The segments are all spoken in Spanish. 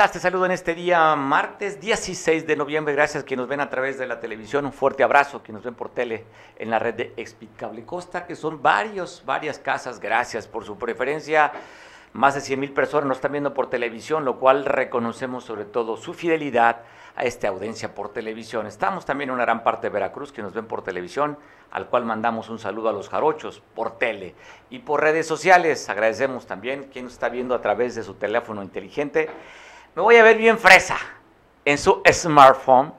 estás? Te saludo en este día, martes 16 de noviembre. Gracias a quienes nos ven a través de la televisión. Un fuerte abrazo quienes nos ven por tele en la red de Explicable Costa, que son varios, varias casas. Gracias por su preferencia. Más de 100 mil personas nos están viendo por televisión, lo cual reconocemos sobre todo su fidelidad a esta audiencia por televisión. Estamos también en una gran parte de Veracruz que nos ven por televisión, al cual mandamos un saludo a los jarochos por tele y por redes sociales. Agradecemos también quien nos está viendo a través de su teléfono inteligente. Me voy a ver bien fresa en su smartphone.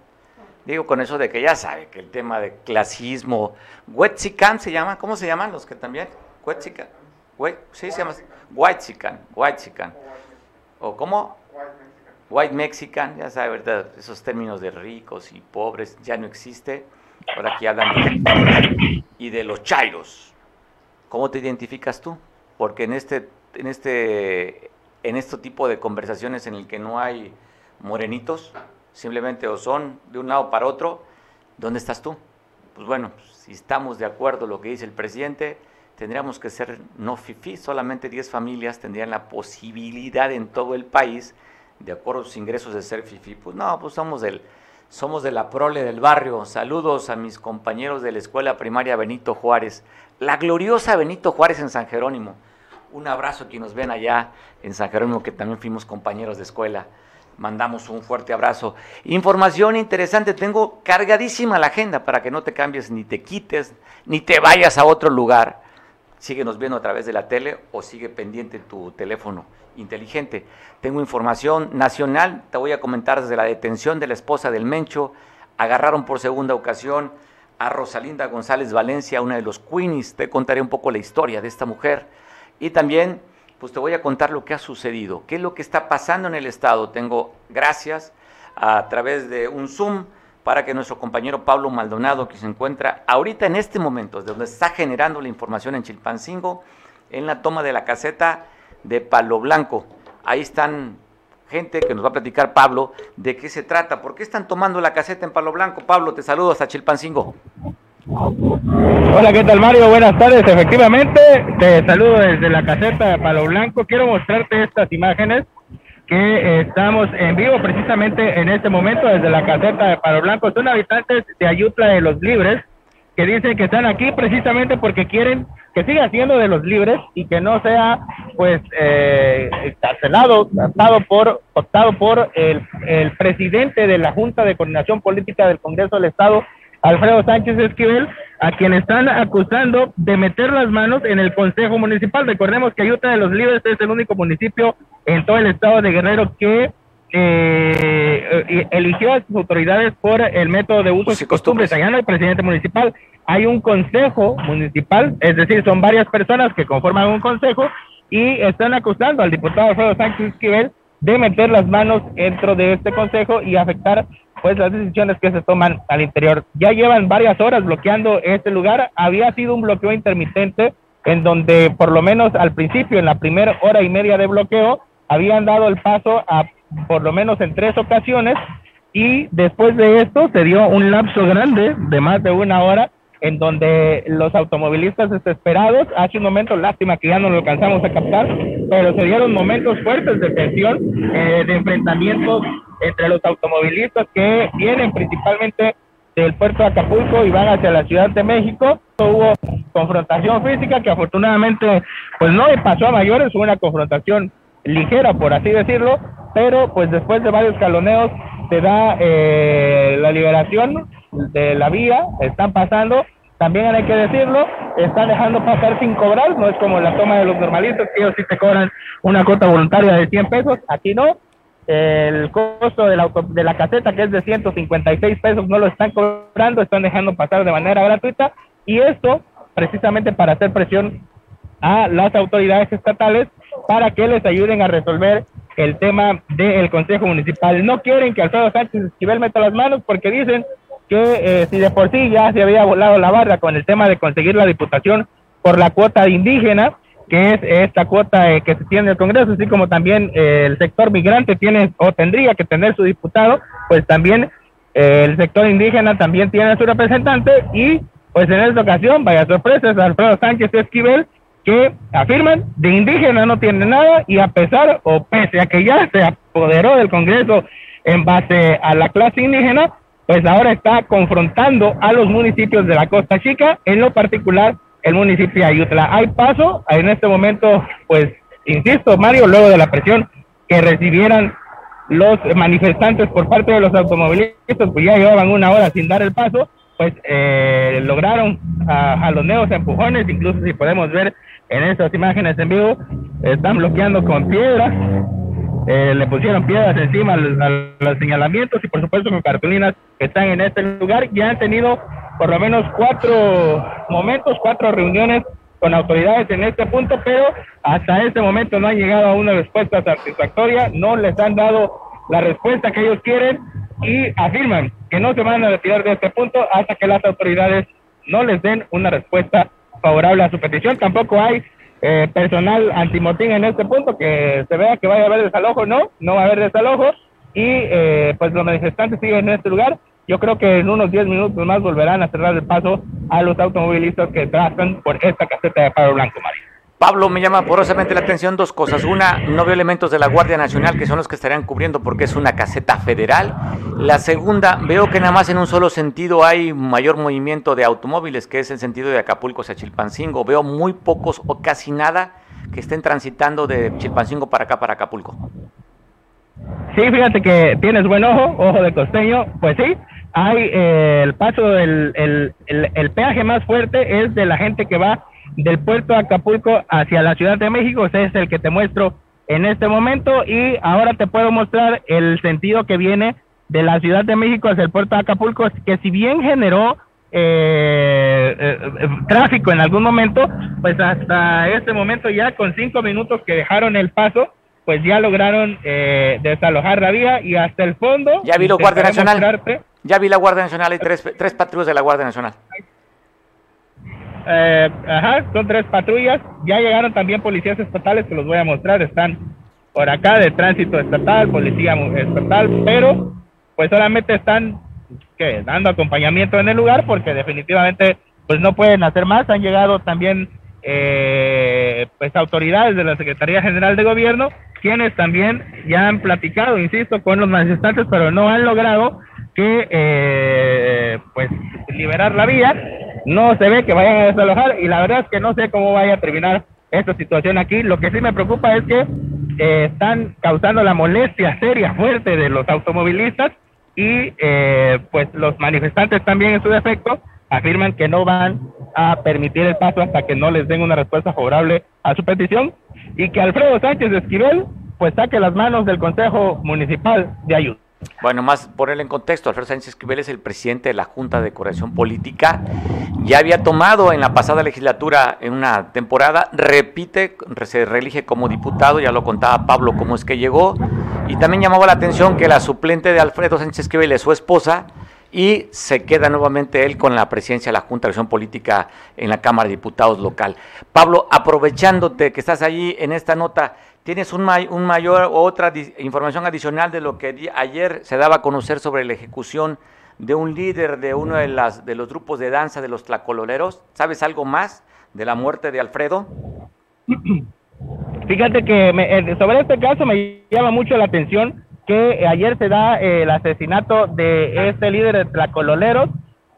Digo con eso de que ya sabe que el tema de clasismo, Wetzican se llama, ¿cómo se llaman los que también? Wetzican. Sí, se llama Whitezican, Whitezican. ¿O cómo? White Mexican, ya sabe, ¿verdad? Esos términos de ricos y pobres ya no existe. Ahora aquí hablan de, y de los chairos. ¿Cómo te identificas tú? Porque en este, en este, en este tipo de conversaciones en el que no hay morenitos, simplemente o son de un lado para otro, ¿dónde estás tú? Pues bueno, si estamos de acuerdo lo que dice el presidente, tendríamos que ser no FIFI, solamente 10 familias tendrían la posibilidad en todo el país de acuerdo a sus ingresos de ser FIFI. Pues no, pues somos del, somos de la prole del barrio. Saludos a mis compañeros de la escuela primaria Benito Juárez, la gloriosa Benito Juárez en San Jerónimo. Un abrazo a quienes nos ven allá en San Jerónimo, que también fuimos compañeros de escuela. Mandamos un fuerte abrazo. Información interesante, tengo cargadísima la agenda para que no te cambies, ni te quites, ni te vayas a otro lugar. Síguenos viendo a través de la tele o sigue pendiente tu teléfono inteligente. Tengo información nacional, te voy a comentar desde la detención de la esposa del Mencho, agarraron por segunda ocasión a Rosalinda González Valencia, una de los Queenies, te contaré un poco la historia de esta mujer y también pues te voy a contar lo que ha sucedido, qué es lo que está pasando en el estado. Tengo gracias a través de un Zoom para que nuestro compañero Pablo Maldonado, que se encuentra ahorita en este momento, de donde está generando la información en Chilpancingo, en la toma de la caseta, de Palo Blanco. Ahí están gente que nos va a platicar Pablo de qué se trata, por qué están tomando la caseta en Palo Blanco. Pablo, te saludo hasta Chilpancingo. Hola, ¿qué tal Mario? Buenas tardes. Efectivamente, te saludo desde la caseta de Palo Blanco. Quiero mostrarte estas imágenes que estamos en vivo precisamente en este momento desde la caseta de Palo Blanco. Son habitantes de Ayutla de los Libres que dicen que están aquí precisamente porque quieren que siga siendo de los libres y que no sea pues eh, encarcelado, optado por, optado por el presidente de la Junta de Coordinación Política del Congreso del Estado, Alfredo Sánchez Esquivel, a quien están acusando de meter las manos en el Consejo Municipal. Recordemos que Ayuta de los Libres es el único municipio en todo el estado de Guerrero que eh, eligió a sus autoridades por el método de uso y costumbres. Allá no hay presidente municipal, hay un consejo municipal, es decir, son varias personas que conforman un consejo y están acusando al diputado Alfredo Sánchez Esquivel de meter las manos dentro de este consejo y afectar pues las decisiones que se toman al interior. Ya llevan varias horas bloqueando este lugar, había sido un bloqueo intermitente en donde por lo menos al principio, en la primera hora y media de bloqueo, habían dado el paso a por lo menos en tres ocasiones y después de esto se dio un lapso grande de más de una hora en donde los automovilistas desesperados, hace un momento, lástima que ya no lo alcanzamos a captar, pero se dieron momentos fuertes de tensión, eh, de enfrentamientos entre los automovilistas que vienen principalmente del puerto de Acapulco y van hacia la Ciudad de México. Hubo confrontación física que afortunadamente pues no pasó a mayores, hubo una confrontación ligera, por así decirlo, pero pues después de varios caloneos se da eh, la liberación de la vía, están pasando, también hay que decirlo, están dejando pasar sin cobrar, no es como la toma de los normalistas, que ellos sí te cobran una cuota voluntaria de 100 pesos, aquí no, el costo de la, de la caseta que es de 156 pesos no lo están cobrando, están dejando pasar de manera gratuita y esto precisamente para hacer presión a las autoridades estatales para que les ayuden a resolver el tema del Consejo Municipal. No quieren que Alfredo Sánchez Esquivel meta las manos porque dicen que eh, si de por sí ya se había volado la barra con el tema de conseguir la diputación por la cuota indígena, que es esta cuota eh, que se tiene en el Congreso, así como también eh, el sector migrante tiene o tendría que tener su diputado, pues también el sector indígena también tiene su representante y pues en esta ocasión, vaya sorpresa, Alfredo Sánchez Esquivel que afirman de indígena no tiene nada y a pesar o pese a que ya se apoderó del Congreso en base a la clase indígena, pues ahora está confrontando a los municipios de la Costa Chica, en lo particular el municipio de Ayutla. Hay paso en este momento, pues, insisto, Mario, luego de la presión que recibieran los manifestantes por parte de los automovilistas, pues ya llevaban una hora sin dar el paso, pues eh, lograron a, los neos empujones, incluso si podemos ver en estas imágenes en vivo, están bloqueando con piedras, eh, le pusieron piedras encima a los, señalamientos y por supuesto con cartulinas que están en este lugar. Ya han tenido por lo menos cuatro momentos, cuatro reuniones con autoridades en este punto, pero hasta este momento no han llegado a una respuesta satisfactoria, no les han dado la respuesta que ellos quieren y afirman que no se van a retirar de este punto hasta que las autoridades no les den una respuesta favorable a su petición. Tampoco hay eh, personal antimotín en este punto, que se vea que vaya a haber desalojo, no, no va a haber desalojo y eh, pues los manifestantes siguen en este lugar. Yo creo que en unos 10 minutos más volverán a cerrar el paso a los automovilistas que trazan por esta caseta de paro blanco, Mario. Pablo, me llama porosamente la atención dos cosas. Una, no veo elementos de la Guardia Nacional que son los que estarían cubriendo porque es una caseta federal. La segunda, veo que nada más en un solo sentido hay mayor movimiento de automóviles, que es el sentido de Acapulco hacia Chilpancingo. Veo muy pocos o casi nada que estén transitando de Chilpancingo para acá, para Acapulco. Sí, fíjate que tienes buen ojo, ojo de costeño. Pues sí, hay eh, el paso, del el, el peaje más fuerte es de la gente que va del puerto de Acapulco hacia la Ciudad de México, ese es el que te muestro en este momento y ahora te puedo mostrar el sentido que viene de la Ciudad de México hacia el puerto de Acapulco, que si bien generó eh, eh, eh, tráfico en algún momento, pues hasta este momento ya con cinco minutos que dejaron el paso, pues ya lograron desalojar la vía y hasta el fondo. Ya vi la Guardia Nacional. Ya vi la Guardia Nacional, hay tres, tres patrullas de la Guardia Nacional. Eh, ajá, son tres patrullas. Ya llegaron también policías estatales que los voy a mostrar. Están por acá de tránsito estatal, policía estatal, pero pues solamente están ¿qué? dando acompañamiento en el lugar porque definitivamente pues no pueden hacer más. Han llegado también eh, pues autoridades de la Secretaría General de Gobierno quienes también ya han platicado, insisto, con los manifestantes, pero no han logrado que eh, pues liberar la vía no se ve que vayan a desalojar y la verdad es que no sé cómo vaya a terminar esta situación aquí. Lo que sí me preocupa es que eh, están causando la molestia seria, fuerte de los automovilistas y eh, pues los manifestantes también en su defecto afirman que no van a permitir el paso hasta que no les den una respuesta favorable a su petición y que Alfredo Sánchez de Esquivel pues saque las manos del Consejo Municipal de Ayuda. Bueno, más ponerle en contexto, Alfredo Sánchez Esquivel es el presidente de la Junta de Corrección Política. Ya había tomado en la pasada legislatura, en una temporada, repite, se reelige como diputado, ya lo contaba Pablo cómo es que llegó. Y también llamaba la atención que la suplente de Alfredo Sánchez Esquivel es su esposa y se queda nuevamente él con la presidencia de la Junta de Corrección Política en la Cámara de Diputados local. Pablo, aprovechándote que estás allí en esta nota, ¿Tienes un, un mayor o otra información adicional de lo que ayer se daba a conocer sobre la ejecución de un líder de uno de, las, de los grupos de danza de los tlacololeros? ¿Sabes algo más de la muerte de Alfredo? Fíjate que eh, sobre este caso me llama mucho la atención que ayer se da eh, el asesinato de este líder de tlacololeros.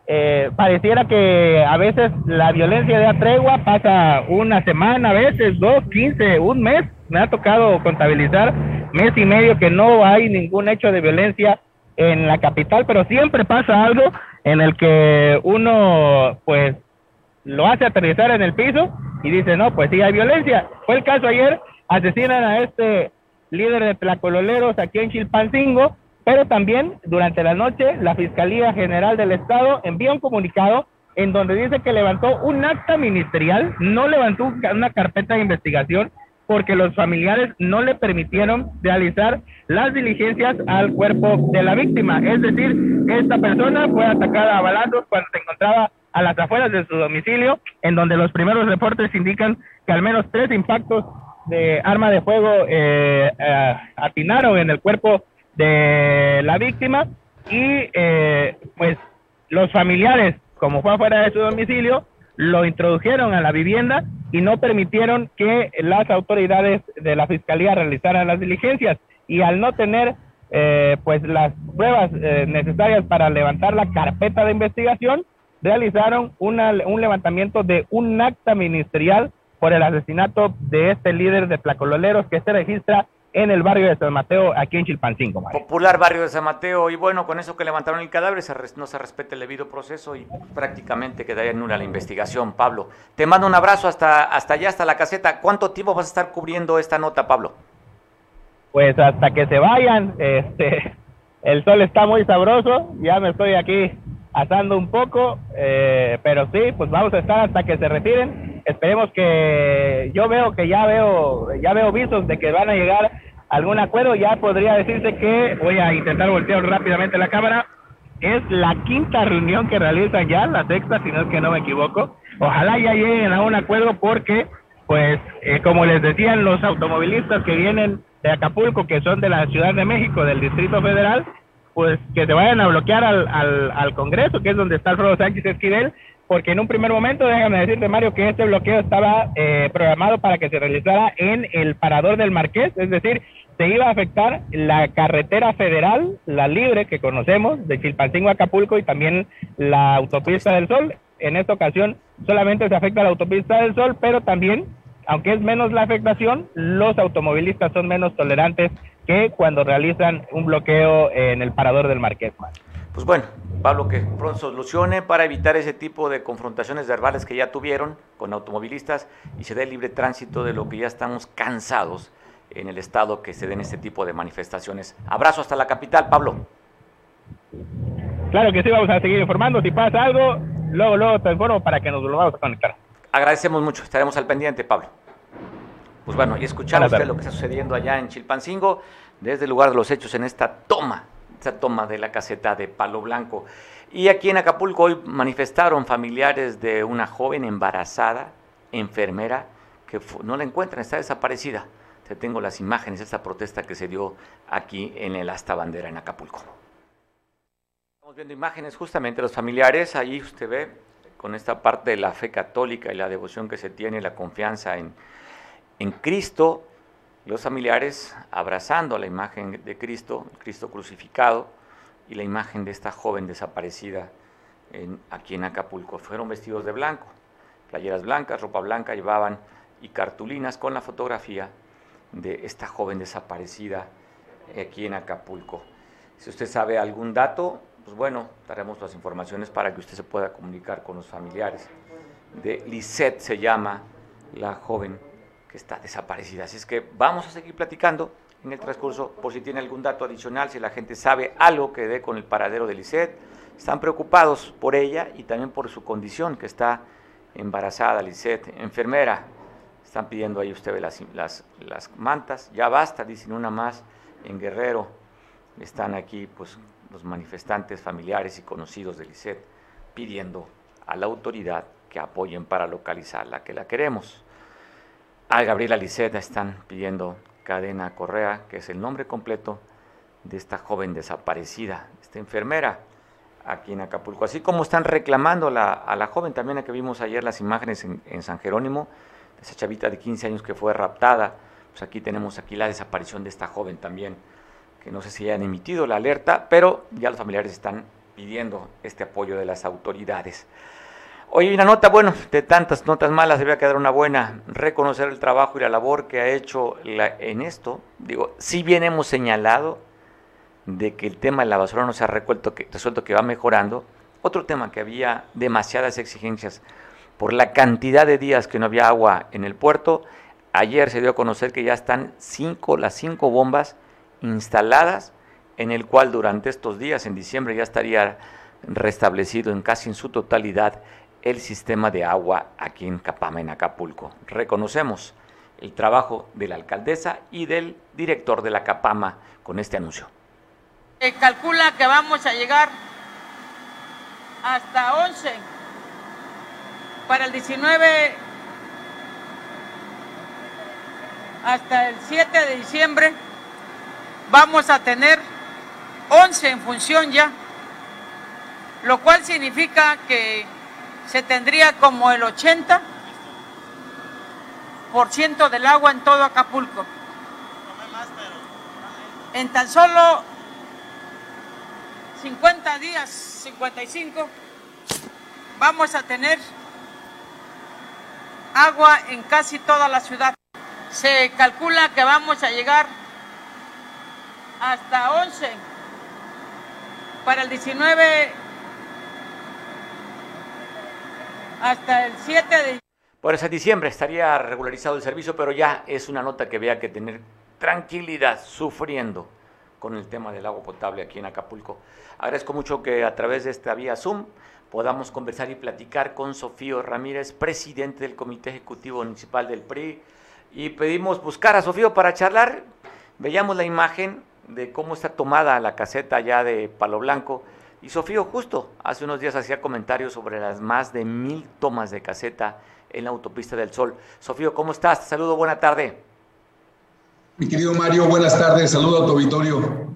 Eh, pareciera que a veces la violencia de tregua pasa una semana, a veces dos, quince, un mes me ha tocado contabilizar mes y medio que no hay ningún hecho de violencia en la capital, pero siempre pasa algo en el que uno pues lo hace aterrizar en el piso y dice, no, pues sí hay violencia. Fue el caso ayer, asesinan a este líder de Tlacololeros aquí en Chilpancingo, pero también durante la noche la Fiscalía General del Estado envía un comunicado en donde dice que levantó un acta ministerial, no levantó una carpeta de investigación, porque los familiares no le permitieron realizar las diligencias al cuerpo de la víctima. Es decir, esta persona fue atacada a balazos cuando se encontraba a las afueras de su domicilio, en donde los primeros reportes indican que al menos tres impactos de arma de fuego eh, eh, atinaron en el cuerpo de la víctima y eh, pues los familiares, como fue afuera de su domicilio, lo introdujeron a la vivienda y no permitieron que las autoridades de la fiscalía realizaran las diligencias. y al no tener eh, pues las pruebas eh, necesarias para levantar la carpeta de investigación, realizaron una, un levantamiento de un acta ministerial por el asesinato de este líder de placololeros que se registra en el barrio de San Mateo, aquí en Chilpancingo. Popular barrio de San Mateo, y bueno, con eso que levantaron el cadáver no se respeta el debido proceso y prácticamente quedaría nula la investigación, Pablo. Te mando un abrazo hasta, hasta allá, hasta la caseta. ¿Cuánto tiempo vas a estar cubriendo esta nota, Pablo? Pues hasta que se vayan, este, el sol está muy sabroso, ya me estoy aquí asando un poco, eh, pero sí, pues vamos a estar hasta que se retiren. Esperemos que yo veo que ya veo ya veo visos de que van a llegar a algún acuerdo. Ya podría decirse que voy a intentar voltear rápidamente la cámara. Es la quinta reunión que realizan ya, la sexta, si no es que no me equivoco. Ojalá ya lleguen a un acuerdo porque, pues, eh, como les decían los automovilistas que vienen de Acapulco, que son de la Ciudad de México, del Distrito Federal, pues que se vayan a bloquear al, al, al Congreso, que es donde está Alfredo Sánchez Esquivel, porque en un primer momento, déjame decirte, Mario, que este bloqueo estaba eh, programado para que se realizara en el parador del Marqués, es decir, se iba a afectar la carretera federal, la libre que conocemos, de Chilpancingo a Acapulco y también la autopista del Sol. En esta ocasión solamente se afecta la autopista del Sol, pero también, aunque es menos la afectación, los automovilistas son menos tolerantes que cuando realizan un bloqueo en el parador del Marqués. Pues bueno, Pablo, que pronto solucione para evitar ese tipo de confrontaciones verbales que ya tuvieron con automovilistas y se dé libre tránsito de lo que ya estamos cansados en el estado que se den este tipo de manifestaciones. Abrazo hasta la capital, Pablo. Claro que sí, vamos a seguir informando. Si pasa algo, luego, luego te informo para que nos volvamos a conectar. Agradecemos mucho, estaremos al pendiente, Pablo. Pues bueno, y escuchar usted lo que está sucediendo allá en Chilpancingo, desde el lugar de los hechos en esta toma, esta toma de la caseta de Palo Blanco. Y aquí en Acapulco hoy manifestaron familiares de una joven embarazada, enfermera, que no la encuentran, está desaparecida. Te tengo las imágenes de esta protesta que se dio aquí en el Asta Bandera en Acapulco. Estamos viendo imágenes justamente de los familiares, ahí usted ve con esta parte de la fe católica y la devoción que se tiene, la confianza en en Cristo, los familiares abrazando la imagen de Cristo, Cristo crucificado, y la imagen de esta joven desaparecida aquí en Acapulco. Fueron vestidos de blanco, playeras blancas, ropa blanca llevaban y cartulinas con la fotografía de esta joven desaparecida aquí en Acapulco. Si usted sabe algún dato, pues bueno, daremos las informaciones para que usted se pueda comunicar con los familiares. De Lisette se llama la joven que está desaparecida. Así es que vamos a seguir platicando en el transcurso por si tiene algún dato adicional, si la gente sabe algo que dé con el paradero de Lisette. Están preocupados por ella y también por su condición, que está embarazada, Lisette, enfermera. Están pidiendo ahí usted las, las, mantas. Ya basta, dicen una más en Guerrero. Están aquí pues los manifestantes familiares y conocidos de Lisette pidiendo a la autoridad que apoyen para localizarla, que la queremos a Gabriela Liseta están pidiendo Cadena Correa, que es el nombre completo de esta joven desaparecida, esta enfermera aquí en Acapulco. Así como están reclamando a la joven también a que vimos ayer las imágenes en, San Jerónimo, esa chavita de 15 años que fue raptada, pues aquí tenemos aquí la desaparición de esta joven también, que no sé si hayan emitido la alerta, pero ya los familiares están pidiendo este apoyo de las autoridades. Hoy una nota, bueno, de tantas notas malas debe quedar una buena, reconocer el trabajo y la labor que ha hecho en esto. Digo, si bien hemos señalado de que el tema de la basura no se ha resuelto que, resuelto, que va mejorando, otro tema que había demasiadas exigencias por la cantidad de días que no había agua en el puerto, ayer se dio a conocer que ya están cinco, las cinco bombas instaladas, en el cual durante estos días, en diciembre, ya estaría restablecido en casi en su totalidad el sistema de agua aquí en Capama, en Acapulco. Reconocemos el trabajo de la alcaldesa y del director de la Capama con este anuncio. Se calcula que vamos a llegar hasta 11 para el 19 hasta el 7 de diciembre vamos a tener 11 en función ya, lo cual significa que se tendría como el 80% del agua en todo Acapulco. en tan solo 50 días, 55, vamos a tener agua en casi toda la ciudad. Se calcula que vamos a llegar hasta 11 para el 19 hasta el 7 de por ese diciembre estaría regularizado el servicio, pero ya es una nota que vea que tener tranquilidad, sufriendo con el tema del agua potable aquí en Acapulco. Agradezco mucho que a través de esta vía Zoom podamos conversar y platicar con Sofío Ramírez, presidente del Comité Ejecutivo Municipal del PRI, y pedimos buscar a Sofío para charlar. Veíamos la imagen de cómo está tomada la caseta ya de Palo Blanco, y Sofío justo hace unos días hacía comentarios sobre las más de mil tomas de caseta en la autopista del Sol. Sofío, ¿cómo estás? Te saludo, buena tarde. Mi querido Mario, buenas tardes, saludo a tu auditorio.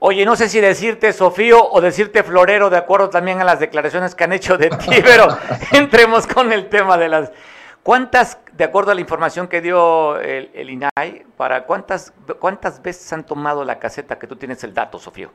Oye, no sé si decirte Sofío o decirte Florero, de acuerdo también a las declaraciones que han hecho de ti, pero entremos con el tema de las... ¿Cuántas, de acuerdo a la información que dio el, el INAI, para cuántas, cuántas veces han tomado la caseta que tú tienes el dato, Sofío?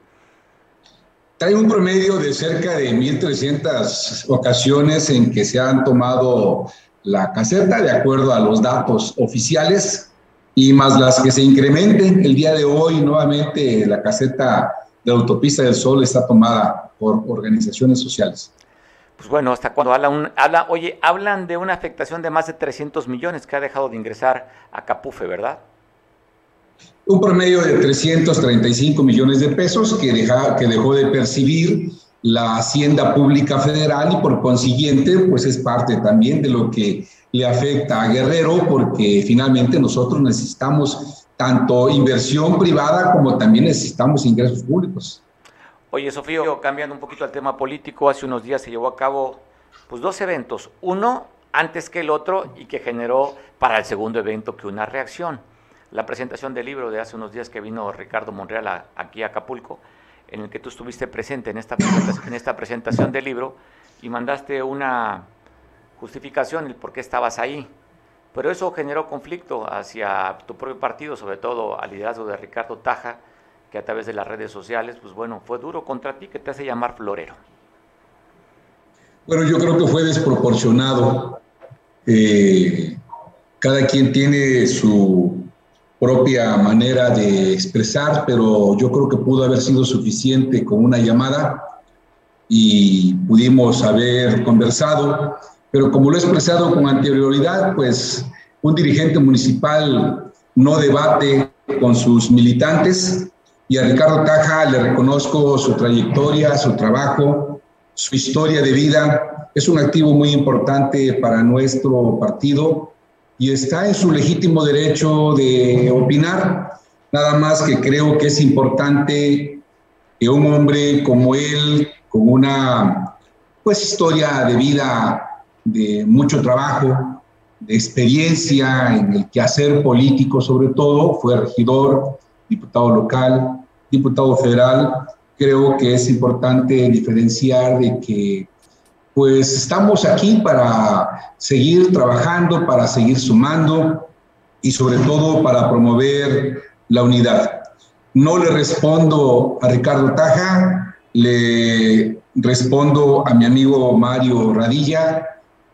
Hay un promedio de cerca de 1.300 ocasiones en que se han tomado la caseta de acuerdo a los datos oficiales y más las que se incrementen. El día de hoy nuevamente la caseta de Autopista del Sol está tomada por organizaciones sociales. Pues bueno, hasta cuando habla, un, habla, oye, hablan de una afectación de más de 300 millones que ha dejado de ingresar a Capufe, ¿verdad? Un promedio de 335 millones de pesos que, deja, que dejó de percibir la Hacienda Pública Federal y por consiguiente, pues es parte también de lo que le afecta a Guerrero, porque finalmente nosotros necesitamos tanto inversión privada como también necesitamos ingresos públicos. Oye, Sofío, cambiando un poquito al tema político, hace unos días se llevó a cabo pues dos eventos, uno antes que el otro y que generó para el segundo evento que una reacción. La presentación del libro de hace unos días que vino Ricardo Monreal aquí a Acapulco, en el que tú estuviste presente en esta, en esta presentación del libro y mandaste una justificación el por qué estabas ahí. Pero eso generó conflicto hacia tu propio partido, sobre todo al liderazgo de Ricardo Taja, que a través de las redes sociales, pues bueno, fue duro contra ti, que te hace llamar florero. Bueno, yo creo que fue desproporcionado. Eh, cada quien tiene su propia manera de expresar, pero yo creo que pudo haber sido suficiente con una llamada y pudimos haber conversado, pero como lo he expresado con anterioridad, pues un dirigente municipal no debate con sus militantes y a Ricardo Taja le reconozco su trayectoria, su trabajo, su historia de vida. Es un activo muy importante para nuestro partido y está en su legítimo derecho de opinar. Nada más que creo que es importante que un hombre como él, con una pues historia de vida de mucho trabajo, de experiencia en el quehacer político sobre todo, fue regidor, diputado local, diputado federal, creo que es importante diferenciar de que pues estamos aquí para seguir trabajando, para seguir sumando y sobre todo para promover la unidad. No le respondo a Ricardo Taja, le respondo a mi amigo Mario Radilla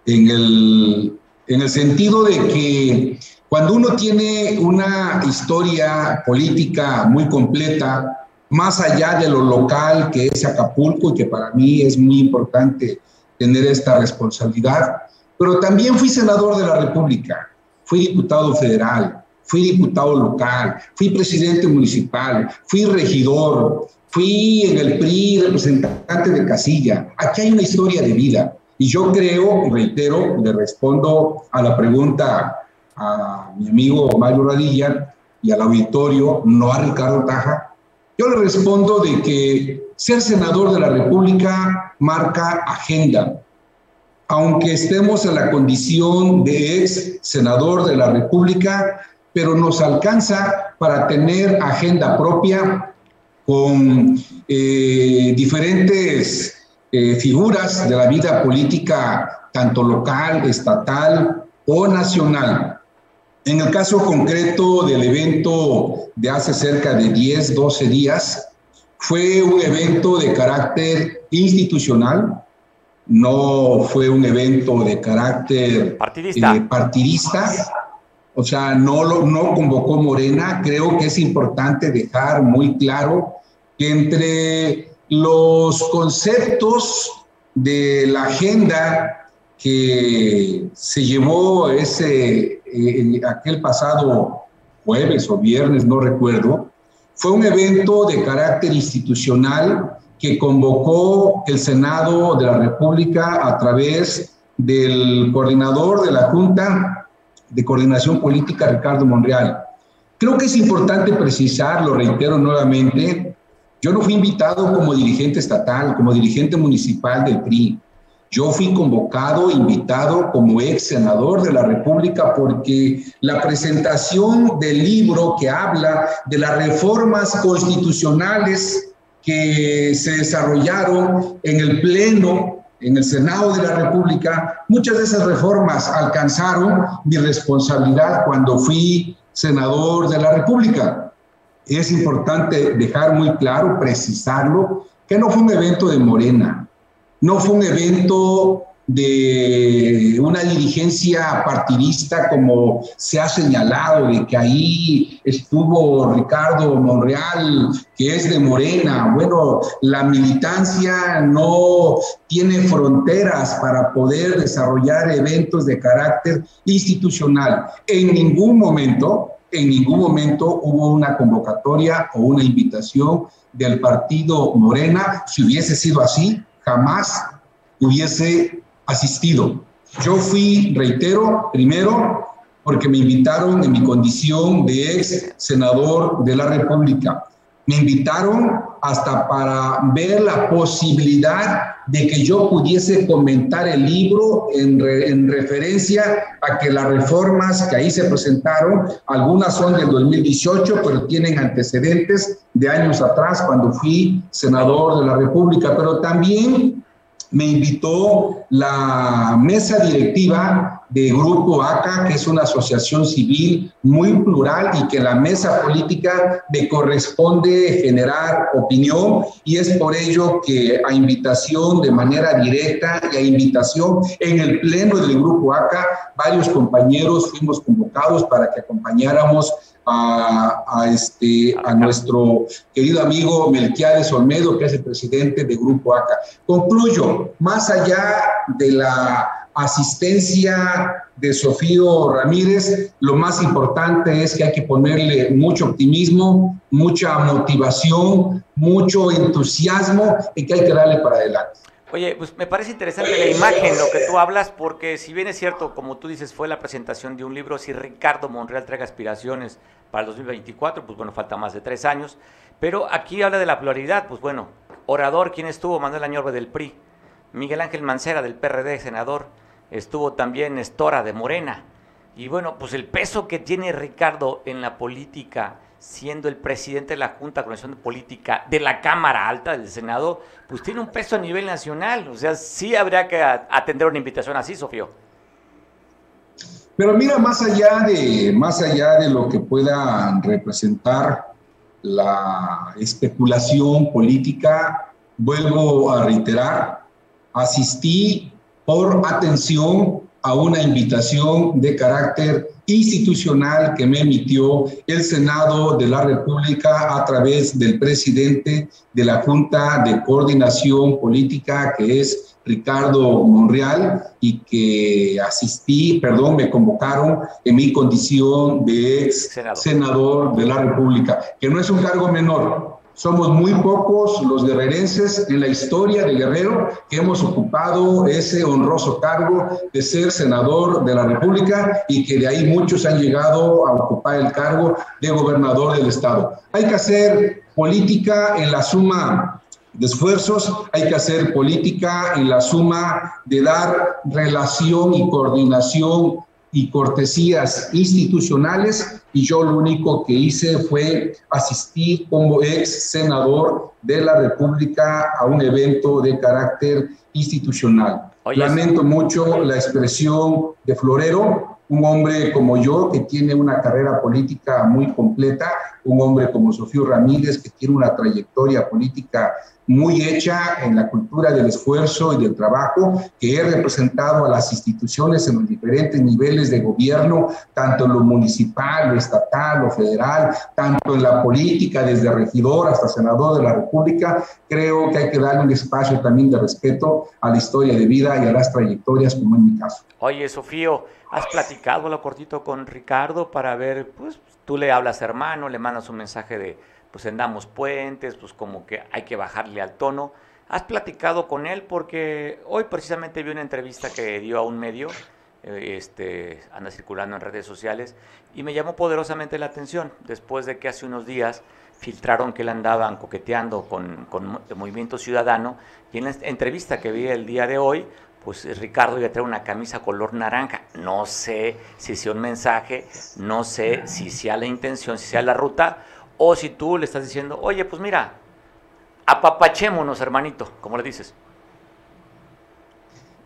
en el, en el sentido de que cuando uno tiene una historia política muy completa, más allá de lo local que es Acapulco y que para mí es muy importante tener esta responsabilidad, pero también fui senador de la República, fui diputado federal, fui diputado local, fui presidente municipal, fui regidor, fui en el PRI representante de casilla. Aquí hay una historia de vida. Y yo creo, reitero, le respondo a la pregunta a mi amigo Mario Radilla y al auditorio, no a Ricardo Taja, yo le respondo de que ser senador de la República marca agenda. Aunque estemos en la condición de ex senador de la República, pero nos alcanza para tener agenda propia con eh, diferentes eh, figuras de la vida política, tanto local, estatal o nacional. En el caso concreto del evento de hace cerca de 10, 12 días, fue un evento de carácter institucional, no fue un evento de carácter partidista. Eh, partidista. O sea, no, lo, no convocó Morena. Creo que es importante dejar muy claro que entre los conceptos de la agenda que se llevó ese, eh, aquel pasado jueves o viernes, no recuerdo, fue un evento de carácter institucional que convocó el Senado de la República a través del coordinador de la Junta de Coordinación Política, Ricardo Monreal. Creo que es importante precisar, lo reitero nuevamente, yo no fui invitado como dirigente estatal, como dirigente municipal del PRI. Yo fui convocado, invitado como ex senador de la República porque la presentación del libro que habla de las reformas constitucionales que se desarrollaron en el Pleno, en el Senado de la República, muchas de esas reformas alcanzaron mi responsabilidad cuando fui senador de la República. Es importante dejar muy claro, precisarlo, que no fue un evento de Morena, no fue un evento de una dirigencia partidista como se ha señalado, de que ahí estuvo Ricardo Monreal, que es de Morena. Bueno, la militancia no tiene fronteras para poder desarrollar eventos de carácter institucional. En ningún momento, en ningún momento hubo una convocatoria o una invitación del partido Morena. Si hubiese sido así, jamás hubiese asistido. Yo fui, reitero, primero porque me invitaron en mi condición de ex senador de la República. Me invitaron hasta para ver la posibilidad de que yo pudiese comentar el libro en, en, referencia a que las reformas que ahí se presentaron, algunas son del 2018, pero tienen antecedentes de años atrás cuando fui senador de la República, pero también me invitó la mesa directiva de Grupo ACA, que es una asociación civil muy plural y que la mesa política me corresponde generar opinión y es por ello que a invitación de manera directa y a invitación en el pleno del Grupo ACA, varios compañeros fuimos convocados para que acompañáramos a, este, a nuestro querido amigo Melquiades Olmedo, que es el presidente de Grupo ACA. Concluyo, más allá de la asistencia de Sofío Ramírez, lo más importante es que hay que ponerle mucho optimismo, mucha motivación, mucho entusiasmo y que hay que darle para adelante. Oye, pues me parece interesante la imagen, lo que tú hablas, porque si bien es cierto, como tú dices, fue la presentación de un libro, si Ricardo Monreal trae aspiraciones para el 2024, pues bueno, falta más de tres años, pero aquí habla de la pluralidad, pues bueno, orador, ¿quién estuvo? Manuel Añorbe del PRI, Miguel Ángel Mancera del PRD, senador, estuvo también Estora de Morena, y bueno, pues el peso que tiene Ricardo en la política, siendo el presidente de la Junta de Coordinación Política de la Cámara Alta del Senado, pues tiene un peso a nivel nacional. O sea, sí habría que atender una invitación así, Sofío. Pero mira, más allá de, más allá de lo que pueda representar la especulación política, vuelvo a reiterar, asistí por atención a una invitación de carácter institucional que me emitió el Senado de la República a través del presidente de la Junta de Coordinación Política, que es Ricardo Monreal, y que asistí, perdón, me convocaron en mi condición de ex senador. de la República, que no es un cargo menor, somos muy pocos los guerrerenses en la historia de Guerrero que hemos ocupado ese honroso cargo de ser senador de la República y que de ahí muchos han llegado a ocupar el cargo de gobernador del estado. Hay que hacer política en la suma de esfuerzos, hay que hacer política en la suma de dar relación y coordinación y cortesías institucionales y yo lo único que hice fue asistir como ex senador de la República a un evento de carácter institucional. Lamento mucho la expresión de Florero, un hombre como yo que tiene una carrera política muy completa, un hombre como Sofío Ramírez que tiene una trayectoria política muy hecha en la cultura del esfuerzo y del trabajo, que he representado a las instituciones en los diferentes niveles de gobierno, tanto lo municipal, lo estatal, lo federal, tanto en la política, desde regidor hasta senador de la República. Creo que hay que darle un espacio también de respeto a la historia de vida y a las trayectorias, como en mi caso. Oye, Sofío, ¿has platicado lo cortito con Ricardo para ver, pues tú le hablas hermano, le mandas un mensaje de pues andamos puentes, pues como que hay que bajarle al tono. ¿Has platicado con él? Porque hoy precisamente vi una entrevista que dio a un medio, eh, este, anda circulando en redes sociales, y me llamó poderosamente la atención, después de que hace unos días filtraron que él andaban coqueteando con, con el Movimiento Ciudadano, y en la entrevista que vi el día de hoy, pues Ricardo iba a traer una camisa color naranja. No sé si sea un mensaje, no sé si sea la intención, si sea la ruta, o si tú le estás diciendo, oye, pues mira, apapachémonos, hermanito, como le dices.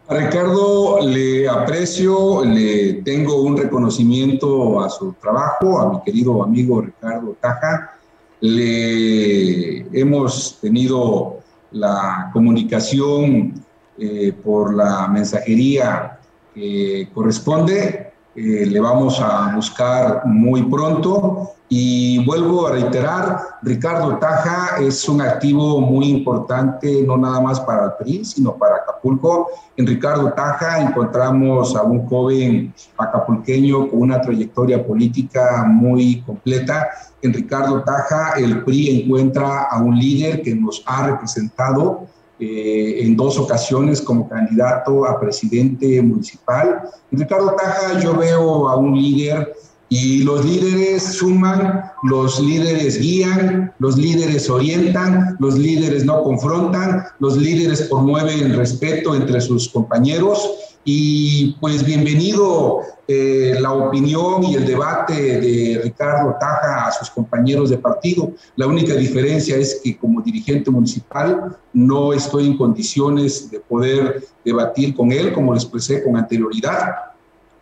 A Ricardo le aprecio, le tengo un reconocimiento a su trabajo, a mi querido amigo Ricardo Taja. Le hemos tenido la comunicación eh, por la mensajería que corresponde. Eh, le vamos a buscar muy pronto y vuelvo a reiterar, Ricardo Taja es un activo muy importante, no nada más para el PRI, sino para Acapulco. En Ricardo Taja encontramos a un joven acapulqueño con una trayectoria política muy completa. En Ricardo Taja el PRI encuentra a un líder que nos ha representado eh, en dos ocasiones como candidato a presidente municipal. En Ricardo Taja yo veo a un líder y los líderes suman, los líderes guían, los líderes orientan, los líderes no confrontan, los líderes promueven respeto entre sus compañeros. Y pues bienvenido eh, la opinión y el debate de Ricardo Taja a sus compañeros de partido. La única diferencia es que como dirigente municipal no estoy en condiciones de poder debatir con él, como lo expresé con anterioridad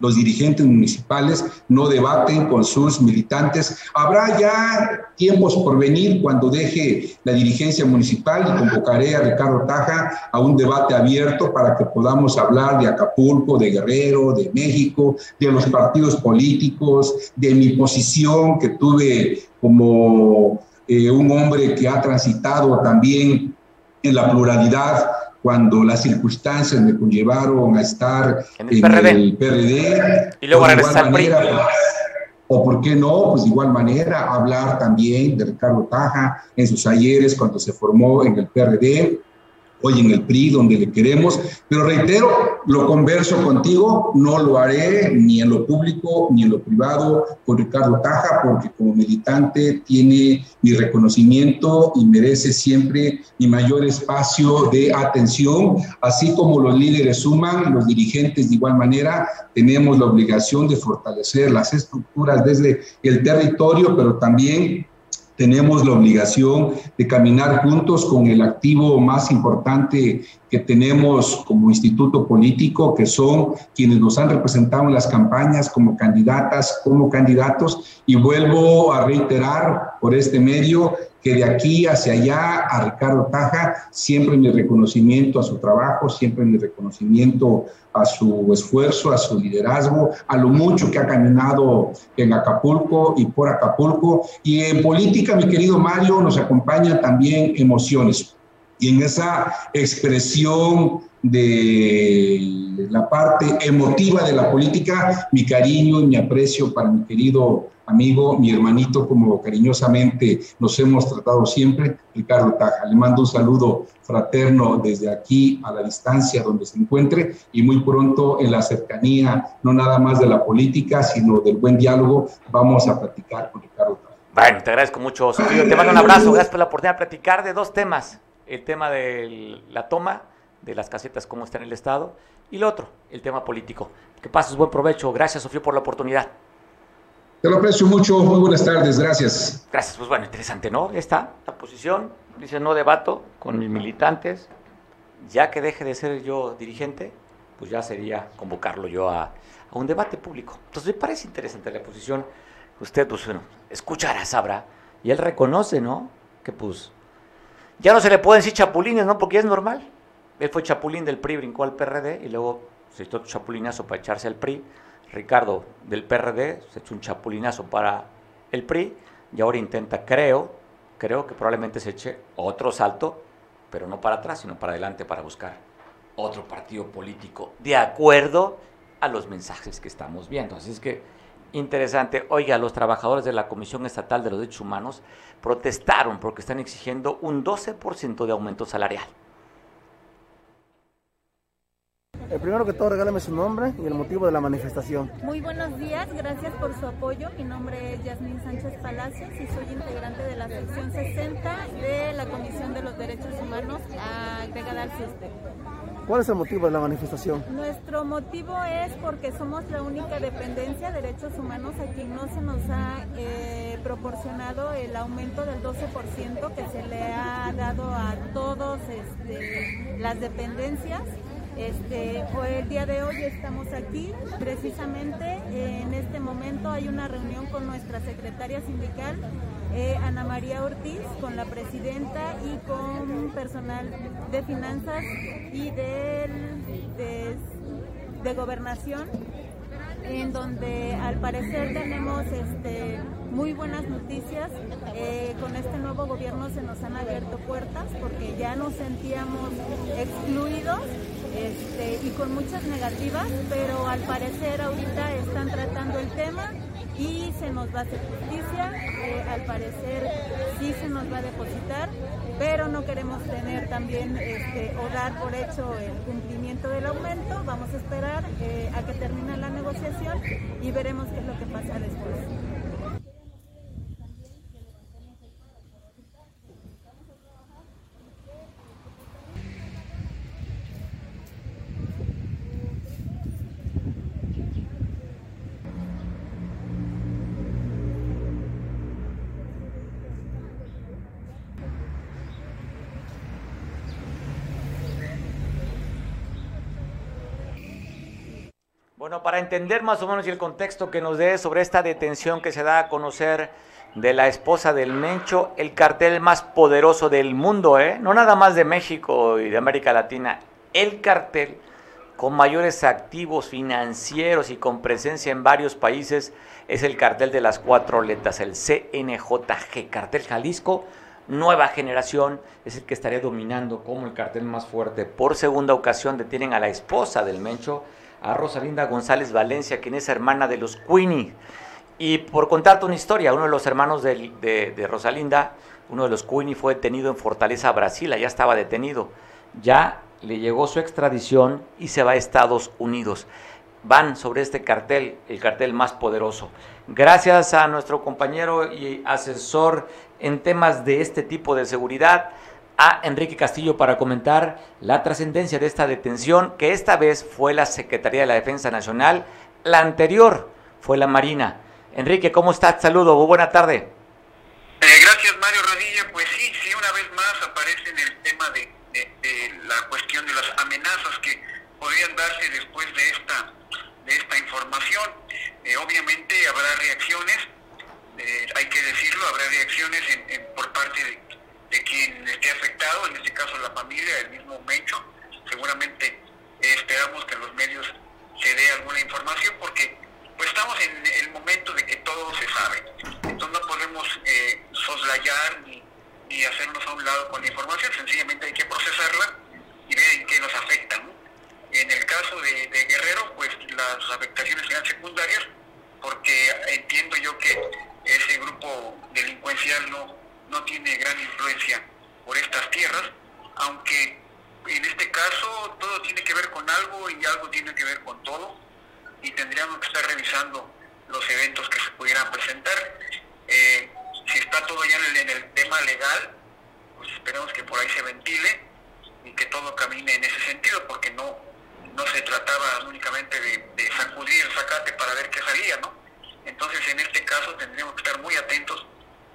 los dirigentes municipales no debaten con sus militantes. Habrá ya tiempos por venir cuando deje la dirigencia municipal y convocaré a Ricardo Taja a un debate abierto para que podamos hablar de Acapulco, de Guerrero, de México, de los partidos políticos, de mi posición que tuve como eh, un hombre que ha transitado también en la pluralidad cuando las circunstancias me conllevaron a estar en el, PRD. Y luego regresar al PRI. o por qué no, pues de igual manera hablar también de Ricardo Taja en sus ayeres cuando se formó en el PRD hoy en el PRI, donde le queremos, pero reitero, lo converso contigo, no lo haré ni en lo público ni en lo privado con Ricardo Taja, porque como militante tiene mi reconocimiento y merece siempre mi mayor espacio de atención, así como los líderes suman, los dirigentes de igual manera, tenemos la obligación de fortalecer las estructuras desde el territorio, pero también tenemos la obligación de caminar juntos con el activo más importante que tenemos como instituto político, que son quienes nos han representado en las campañas como candidatas, como candidatos. Y vuelvo a reiterar por este medio que de aquí hacia allá a Ricardo Taja, siempre mi reconocimiento a su trabajo, siempre mi reconocimiento a su esfuerzo, a su liderazgo, a lo mucho que ha caminado en Acapulco y por Acapulco. Y en política, mi querido Mario, nos acompañan también emociones. Y en esa expresión de la parte emotiva de la política, mi cariño y mi aprecio para mi querido amigo, mi hermanito, como cariñosamente nos hemos tratado siempre, Ricardo Taja. Le mando un saludo fraterno desde aquí a la distancia donde se encuentre y muy pronto en la cercanía, no nada más de la política, sino del buen diálogo, vamos a platicar con Ricardo Taja. Bueno, te agradezco mucho, Sofío. Te mando un abrazo. Gracias por la oportunidad de platicar de dos temas. El tema de la toma de las casetas, cómo está en el Estado, y el otro, el tema político. Que pases buen provecho. Gracias, Sofío, por la oportunidad. Te lo aprecio mucho. Muy buenas tardes. Gracias. Gracias. Pues bueno, interesante, ¿no? Está la posición. Dice, no debato con mis militantes. Ya que deje de ser yo dirigente, pues ya sería convocarlo yo a, un debate público. Entonces me parece interesante la posición. Usted, pues bueno, escuchará, sabrá, y él reconoce, ¿no? Que pues ya no se le pueden decir chapulines, ¿no? Porque es normal. Él fue chapulín del PRI, brincó al PRD y luego se echó chapulinazo para echarse al PRI. Ricardo del PRD se echó un chapulinazo para el PRI y ahora intenta, creo, creo que probablemente se eche otro salto, pero no para atrás, sino para adelante para buscar otro partido político de acuerdo a los mensajes que estamos viendo. Así es que interesante. Oiga, los trabajadores de la Comisión Estatal de los Derechos Humanos protestaron porque están exigiendo un 12% de aumento salarial. El primero que todo, regálame su nombre y el motivo de la manifestación. Muy buenos días, gracias por su apoyo. Mi nombre es Yasmín Sánchez Palacios y soy integrante de la sección 60 de la Comisión de los Derechos Humanos agregada al CISTE. ¿Cuál es el motivo de la manifestación? Nuestro motivo es porque somos la única dependencia de derechos humanos a quien no se nos ha eh, proporcionado el aumento del 12% que se le ha dado a todas este, las dependencias este, el día de hoy estamos aquí, precisamente en este momento hay una reunión con nuestra secretaria sindical, eh, Ana María Ortiz, con la presidenta y con personal de finanzas y de, de gobernación, en donde al parecer tenemos este, muy buenas noticias. Eh, con este nuevo gobierno se nos han abierto puertas porque ya nos sentíamos excluidos este, y con muchas negativas, pero al parecer ahorita están tratando el tema y se nos va a hacer justicia. Eh, al parecer sí se nos va a depositar, pero no queremos tener también este, o dar por hecho el cumplimiento del aumento. Vamos a esperar eh, a que termine la negociación y veremos qué es lo que pasa después. Para entender más o menos el contexto que nos dé sobre esta detención que se da a conocer de la esposa del Mencho, el cartel más poderoso del mundo, ¿eh? no nada más de México y de América Latina, el cartel con mayores activos financieros y con presencia en varios países es el cartel de las cuatro letras, el CNJG, cartel Jalisco, nueva generación, es el que estaría dominando como el cartel más fuerte. Por segunda ocasión detienen a la esposa del Mencho, a Rosalinda González Valencia, quien es hermana de los Queenie. Y por contarte una historia, uno de los hermanos de, Rosalinda, uno de los Queenie fue detenido en Fortaleza, Brasil, ya estaba detenido. Ya le llegó su extradición y se va a Estados Unidos. Van sobre este cartel, el cartel más poderoso. Gracias a nuestro compañero y asesor en temas de este tipo de seguridad, a Enrique Castillo para comentar la trascendencia de esta detención, que esta vez fue la Secretaría de la Defensa Nacional, la anterior fue la Marina. Enrique, ¿cómo estás? Saludo, buena tarde. Eh, gracias, Mario Rodilla. Pues sí, sí, una vez más aparece en el tema de, la cuestión de las amenazas que podrían darse después de esta, de esta información. Eh, obviamente habrá reacciones, eh, hay que decirlo, habrá reacciones por parte de de quien esté afectado, en este caso la familia, el mismo Mencho. Seguramente eh, esperamos que en los medios se dé alguna información porque pues estamos en el momento de que todo se sabe. Entonces no podemos eh, soslayar ni, hacernos a un lado con la información, sencillamente hay que procesarla y ver en qué nos afecta. En el caso de, de Guerrero, pues las afectaciones serán secundarias porque entiendo yo que ese grupo delincuencial no no tiene gran influencia por estas tierras, aunque en este caso todo tiene que ver con algo y algo tiene que ver con todo, y tendríamos que estar revisando los eventos que se pudieran presentar. Eh, si está todo ya en el, tema legal, pues esperemos que por ahí se ventile y que todo camine en ese sentido, porque no, no se trataba únicamente de, de sacudir el sacate para ver qué salía, ¿no? Entonces en este caso tendríamos que estar muy atentos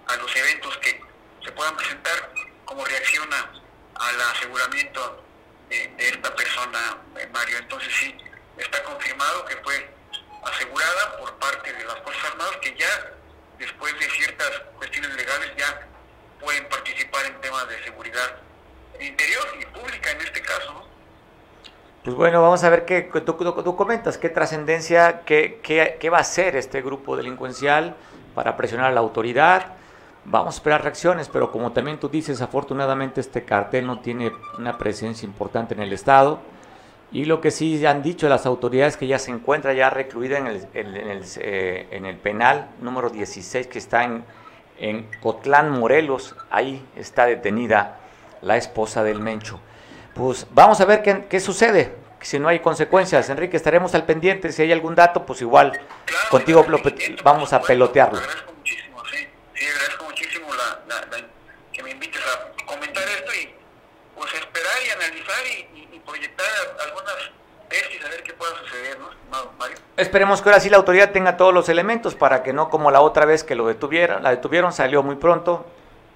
a los eventos que se puedan presentar, como reacciona al aseguramiento de, esta persona, eh, Mario. Entonces sí, está confirmado que fue asegurada por parte de las Fuerzas Armadas que ya después de ciertas cuestiones legales ya pueden participar en temas de seguridad interior y pública en este caso. Pues bueno, vamos a ver qué tú, comentas, qué trascendencia, qué, qué, qué va a hacer este grupo delincuencial para presionar a la autoridad. Vamos a esperar reacciones, pero como también tú dices, afortunadamente este cartel no tiene una presencia importante en el Estado. Y lo que sí han dicho las autoridades que ya se encuentra ya recluida en el, en el, eh, en el penal número 16 que está en, en Cotlán, Morelos. Ahí está detenida la esposa del Mencho. Pues vamos a ver qué, qué sucede, si no hay consecuencias. Enrique, estaremos al pendiente. Si hay algún dato, pues igual contigo vamos a pelotearlo. Esperemos que ahora sí la autoridad tenga todos los elementos para que no como la otra vez que lo detuvieron, la detuvieron, salió muy pronto.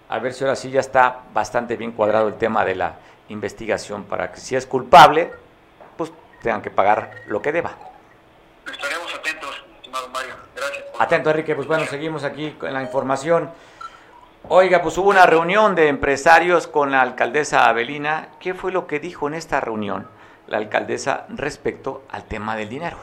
A ver si ahora sí ya está bastante bien cuadrado el tema de la investigación para que si es culpable, pues tengan que pagar lo que deba. Estaremos atentos, estimado Mario. Gracias. Atento, Enrique. Pues bueno, seguimos aquí con la información. Oiga, pues hubo una reunión de empresarios con la alcaldesa Avelina. ¿Qué fue lo que dijo en esta reunión la alcaldesa respecto al tema del dinero?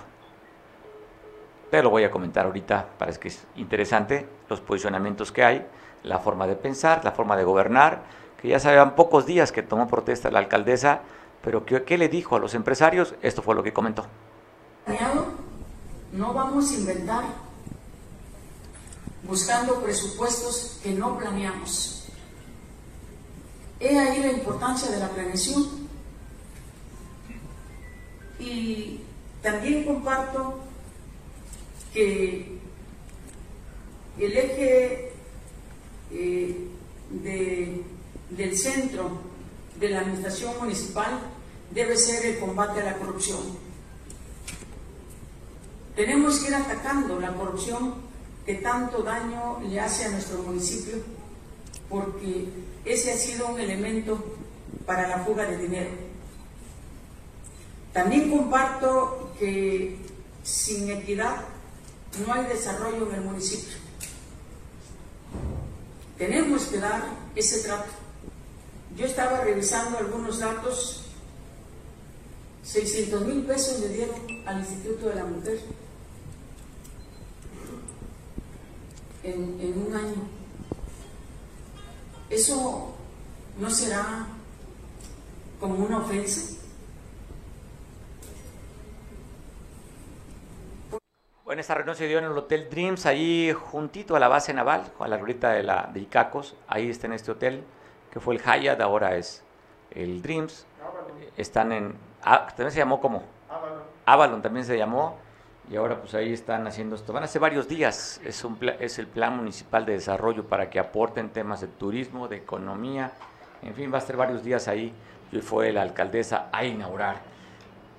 Pero lo voy a comentar ahorita, parece que es interesante los posicionamientos que hay, la forma de pensar, la forma de gobernar, que ya sabían pocos días que tomó protesta la alcaldesa, pero ¿qué, qué le dijo a los empresarios? Esto fue lo que comentó. No vamos a inventar buscando presupuestos que no planeamos. He ahí la importancia de la planeación. Y también comparto que el eje eh, del centro de la administración municipal debe ser el combate a la corrupción. Tenemos que ir atacando la corrupción que tanto daño le hace a nuestro municipio, porque ese ha sido un elemento para la fuga de dinero. También comparto que sin equidad no hay desarrollo en el municipio. Tenemos que dar ese trato. Yo estaba revisando algunos datos, 600 mil pesos le dieron al Instituto de la Mujer en, en un año. ¿Eso no será como una ofensa? Bueno, esta reunión se dio en el Hotel Dreams, ahí juntito a la base naval, a la ruleta de, la, de Icacos. Ahí está en este hotel, que fue el Hyatt, ahora es el Dreams. Están en... Ah, también se llamó como... Avalon. Avalon también se llamó. Y ahora pues ahí están haciendo esto. Van a ser varios días. Es, un, es el plan municipal de desarrollo para que aporten temas de turismo, de economía. En fin, va a ser varios días ahí. Y fue la alcaldesa a inaugurar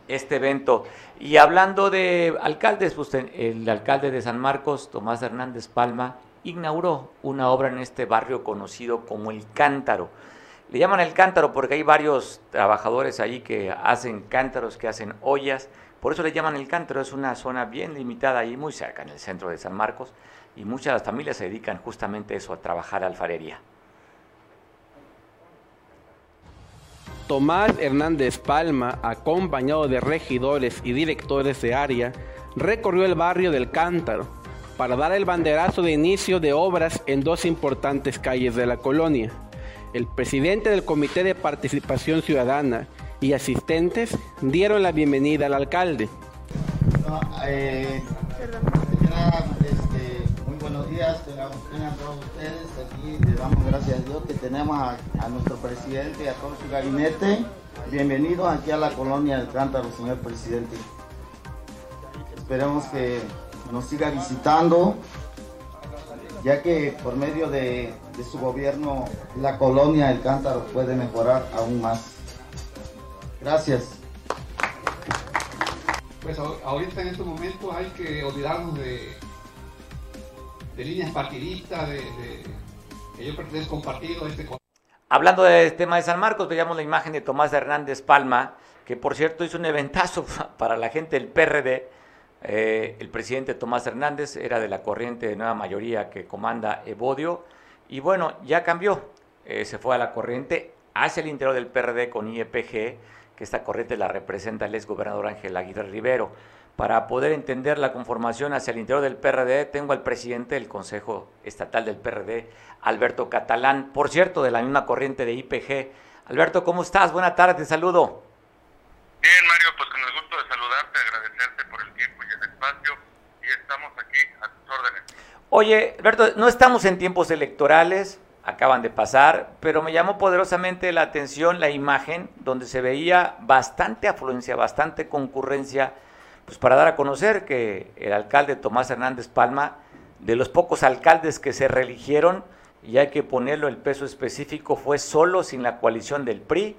este evento. Y hablando de alcaldes, pues el alcalde de San Marcos, Tomás Hernández Palma, inauguró una obra en este barrio conocido como El Cántaro. Le llaman El Cántaro porque hay varios trabajadores ahí que hacen cántaros, que hacen ollas. Por eso le llaman El Cántaro. Es una zona bien limitada ahí, muy cerca, en el centro de San Marcos. Y muchas familias se dedican justamente a eso, a trabajar alfarería. Tomás Hernández Palma, acompañado de regidores y directores de área, recorrió el barrio del Cántaro para dar el banderazo de inicio de obras en dos importantes calles de la colonia. El presidente del Comité de Participación Ciudadana y asistentes dieron la bienvenida al alcalde. Eh, buenos días, tengan todos ustedes. Aquí le damos gracias a Dios que tenemos a, nuestro presidente y a todo su gabinete. Bienvenidos aquí a la colonia del Cántaro, señor presidente. Esperemos que nos siga visitando, ya que por medio de, de su gobierno la colonia del Cántaro puede mejorar aún más. Gracias. Pues ahorita en este momento hay que olvidarnos de de líneas partidistas, de, que yo pertenezco a un partido. Este... Hablando del tema de San Marcos, veíamos la imagen de Tomás Hernández Palma, que por cierto hizo un eventazo para la gente del PRD. Eh, el presidente Tomás Hernández era de la corriente de nueva mayoría que comanda Evodio. Y bueno, ya cambió. Eh, se fue a la corriente hacia el interior del PRD con IEPG, que esta corriente la representa el exgobernador Ángel Aguirre Rivero. Para poder entender la conformación hacia el interior del PRD, tengo al presidente del Consejo Estatal del PRD, Alberto Catalán, por cierto, de la misma corriente de IPG. Alberto, ¿cómo estás? Buenas tardes, te saludo. Bien, Mario, pues con el gusto de saludarte, agradecerte por el tiempo y el espacio, y estamos aquí a tus órdenes. Oye, Alberto, no estamos en tiempos electorales, acaban de pasar, pero me llamó poderosamente la atención la imagen donde se veía bastante afluencia, bastante concurrencia pues para dar a conocer que el alcalde Tomás Hernández Palma, de los pocos alcaldes que se reeligieron, y hay que ponerlo el peso específico, fue solo sin la coalición del PRI,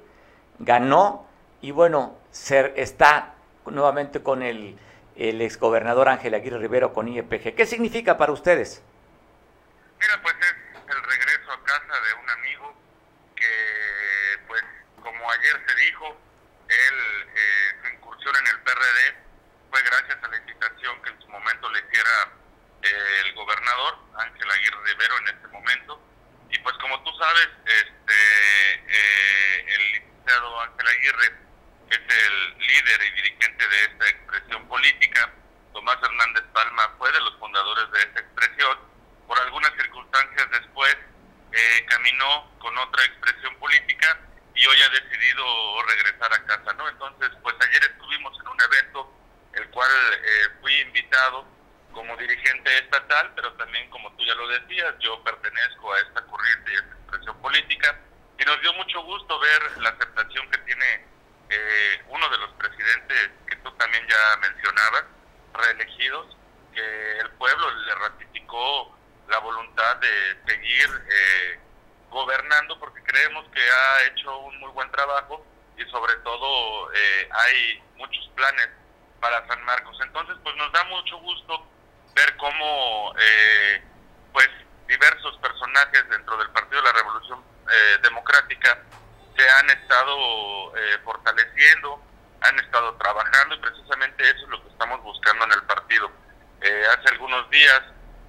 ganó y bueno, ser, está nuevamente con el, el exgobernador Ángel Aguirre Rivero con IEPG. ¿Qué significa para ustedes? Mira, pues es el regreso a casa de un amigo que, pues, como ayer se dijo, él, eh, su incursión en el PRD fue gracias a la invitación que en su momento le hiciera eh, el gobernador Ángel Aguirre Rivero en ese momento. Y pues como tú sabes, este, eh, el licenciado Ángel Aguirre es el líder y dirigente de esta expresión política. Tomás Hernández Palma fue de los fundadores de esta expresión. Por algunas circunstancias después eh, caminó con otra expresión política y hoy ha decidido regresar a casa, ¿no? Entonces, pues ayer estuvimos en un evento el cual eh, fui invitado como dirigente estatal, pero también, como tú ya lo decías, yo pertenezco a esta corriente y a esta expresión política, y nos dio mucho gusto ver la aceptación que tiene eh, uno de los presidentes que tú también ya mencionabas, reelegidos, que el pueblo le ratificó la voluntad de seguir eh, gobernando porque creemos que ha hecho un muy buen trabajo y sobre todo hay muchos para San Marcos. Entonces, pues nos da mucho gusto ver cómo, eh, pues, diversos personajes dentro del Partido de la Revolución eh, Democrática se han estado eh, fortaleciendo, han estado trabajando y precisamente eso es lo que estamos buscando en el partido. hace algunos días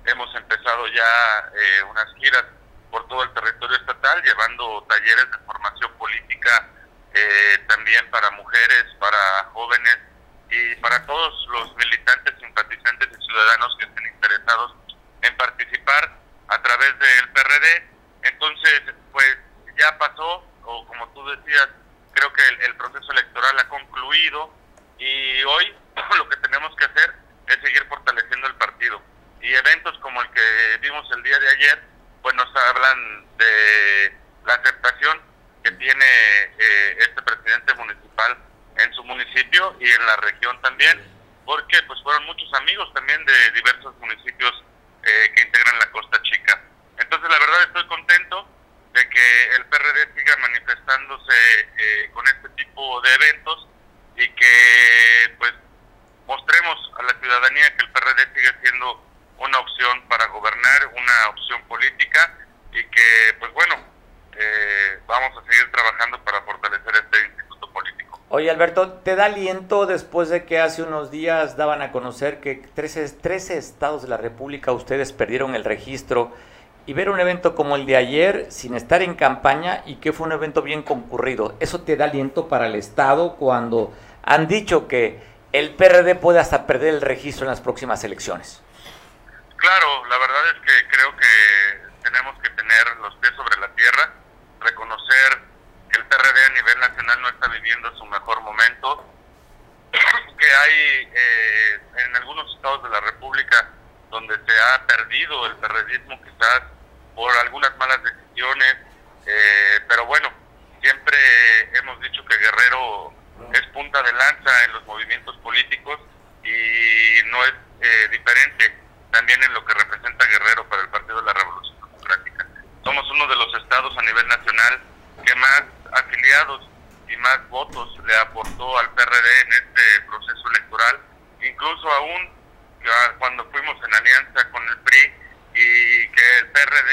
hemos empezado ya unas giras por todo el territorio estatal, llevando talleres de formación política también para mujeres, para jóvenes, y para todos los militantes, simpatizantes y ciudadanos que estén interesados en participar a través del PRD. Entonces, pues ya pasó, o como tú decías, creo que el, proceso electoral ha concluido y hoy lo que tenemos que hacer es seguir fortaleciendo el partido. Y eventos como el que vimos el día de ayer, pues nos hablan de la aceptación que tiene eh, este presidente municipal en su municipio y en la región también, porque pues fueron muchos amigos también de diversos municipios eh, que integran la Costa Chica. Entonces la verdad estoy contento de que el PRD siga manifestándose eh, con este tipo de eventos y que pues mostremos a la ciudadanía que el PRD sigue siendo una opción para gobernar, una opción política y que pues bueno, eh, vamos a seguir trabajando para fortalecer este instituto político. Oye, Alberto, ¿te da aliento después de que hace unos días daban a conocer que 13, 13 estados de la República ustedes perdieron el registro y ver un evento como el de ayer sin estar en campaña y que fue un evento bien concurrido? ¿Eso te da aliento para el Estado cuando han dicho que el PRD puede hasta perder el registro en las próximas elecciones? Claro, la verdad es que creo que tenemos que tener los pies sobre la tierra, reconocer PRD a nivel nacional no está viviendo su mejor momento, que hay eh, en algunos estados de la República donde se ha perdido el PRDismo quizás por algunas malas decisiones, eh, pero bueno, siempre hemos dicho que Guerrero es punta de lanza en los movimientos políticos y no es eh, diferente también en lo que representa Guerrero para el Partido de la Revolución Democrática. Somos uno de los estados a nivel nacional que más afiliados y más votos le aportó al PRD en este proceso electoral, incluso aún cuando fuimos en alianza con el PRI y que el PRD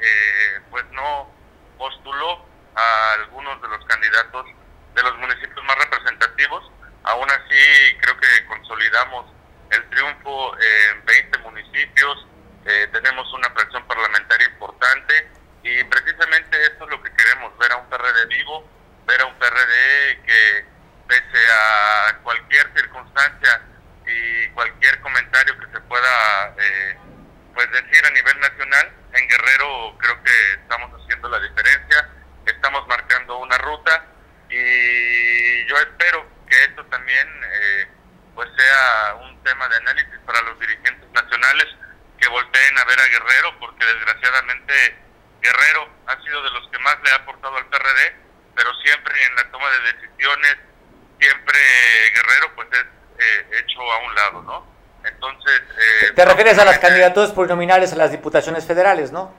eh, pues no postuló a algunos de los candidatos de los municipios más representativos. Aún así, creo que consolidamos el triunfo en 20 municipios, eh, tenemos una presión parlamentaria importante y precisamente esto es lo que queremos, ver a un PRD vivo, ver a un PRD que pese a cualquier circunstancia y cualquier comentario que se pueda eh, pues decir a nivel nacional, en Guerrero creo que estamos haciendo la diferencia, estamos marcando una ruta y yo espero que esto también eh, pues sea un tema de análisis para los dirigentes nacionales que volteen a ver a Guerrero porque desgraciadamente Guerrero ha sido de los que más le ha aportado al PRD, pero siempre en la toma de decisiones, siempre Guerrero pues es eh, hecho a un lado, ¿no? Entonces... Eh, ¿Te refieres a las candidaturas plurinominales a las diputaciones federales, no?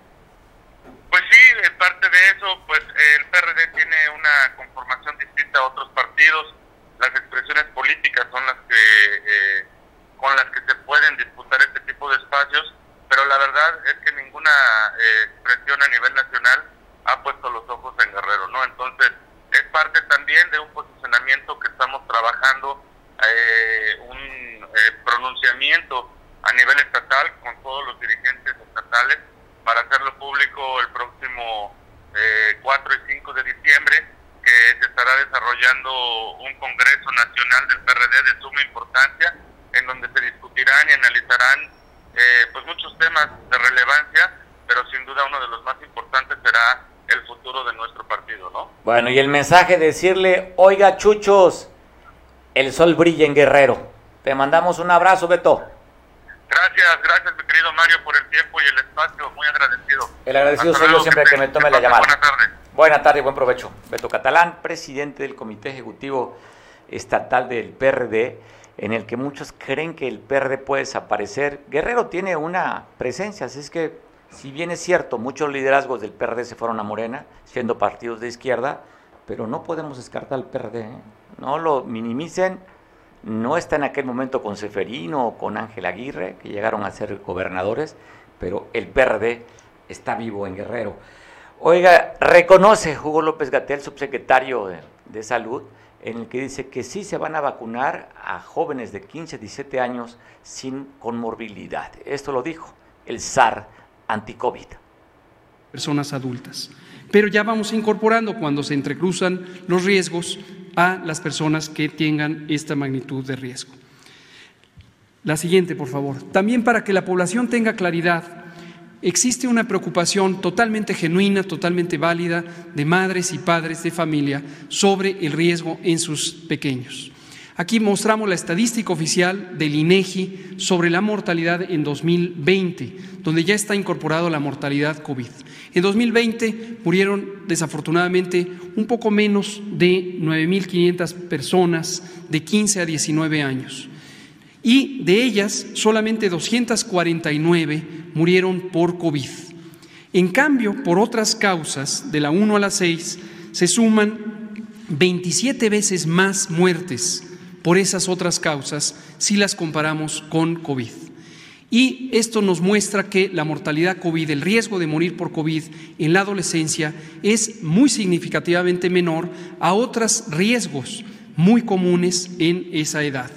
Pues sí, en parte de eso, pues el PRD tiene una conformación distinta a otros partidos, las expresiones políticas son las que eh, con las que se pueden disputar este tipo de espacios, pero la verdad es que ninguna eh, expresión a nivel nacional ha puesto los ojos en Guerrero, ¿no? Entonces, es parte también de un posicionamiento que estamos trabajando, eh, un pronunciamiento a nivel estatal con todos los dirigentes estatales para hacerlo público el próximo 4 y 5 de diciembre que se estará desarrollando un Congreso Nacional del PRD de suma importancia, en donde se discutirán y analizarán eh, pues muchos temas de relevancia, pero sin duda uno de los más importantes será el futuro de nuestro partido, ¿no? Bueno, y el mensaje decirle, oiga chuchos, el sol brilla en Guerrero. Te mandamos un abrazo, Beto. Gracias, gracias mi querido Mario por el tiempo y el espacio, muy agradecido. El agradecido soy yo siempre que, me tome la llamada. Buenas tardes. Buenas tardes, buen provecho. Beto Catalán, presidente del Comité Ejecutivo Estatal del PRD, en el que muchos creen que el PRD puede desaparecer. Guerrero tiene una presencia, así es que, si bien es cierto, muchos liderazgos del PRD se fueron a Morena, siendo partidos de izquierda, pero no podemos descartar al PRD. ¿eh? No lo minimicen. No está en aquel momento con Seferino o con Ángel Aguirre, que llegaron a ser gobernadores, pero el PRD está vivo en Guerrero. Oiga, reconoce Hugo López Gatel, subsecretario de, Salud, en el que dice que sí se van a vacunar a jóvenes de 15, 17 años sin conmorbilidad. Esto lo dijo el SAR anti-COVID. Personas adultas. Pero ya vamos incorporando cuando se entrecruzan los riesgos a las personas que tengan esta magnitud de riesgo. La siguiente, por favor. También para que la población tenga claridad existe una preocupación totalmente genuina, totalmente válida de madres y padres de familia sobre el riesgo en sus pequeños. Aquí mostramos la estadística oficial del INEGI sobre la mortalidad en 2020, donde ya está incorporado la mortalidad COVID. En 2020 murieron desafortunadamente un poco menos de 9.500 personas de 15 a 19 años y de ellas solamente 249 murieron por COVID. En cambio, por otras causas, de la 1 a la 6, se suman 27 veces más muertes por esas otras causas si las comparamos con COVID. Y esto nos muestra que la mortalidad COVID, el riesgo de morir por COVID en la adolescencia es muy significativamente menor a otros riesgos muy comunes en esa edad.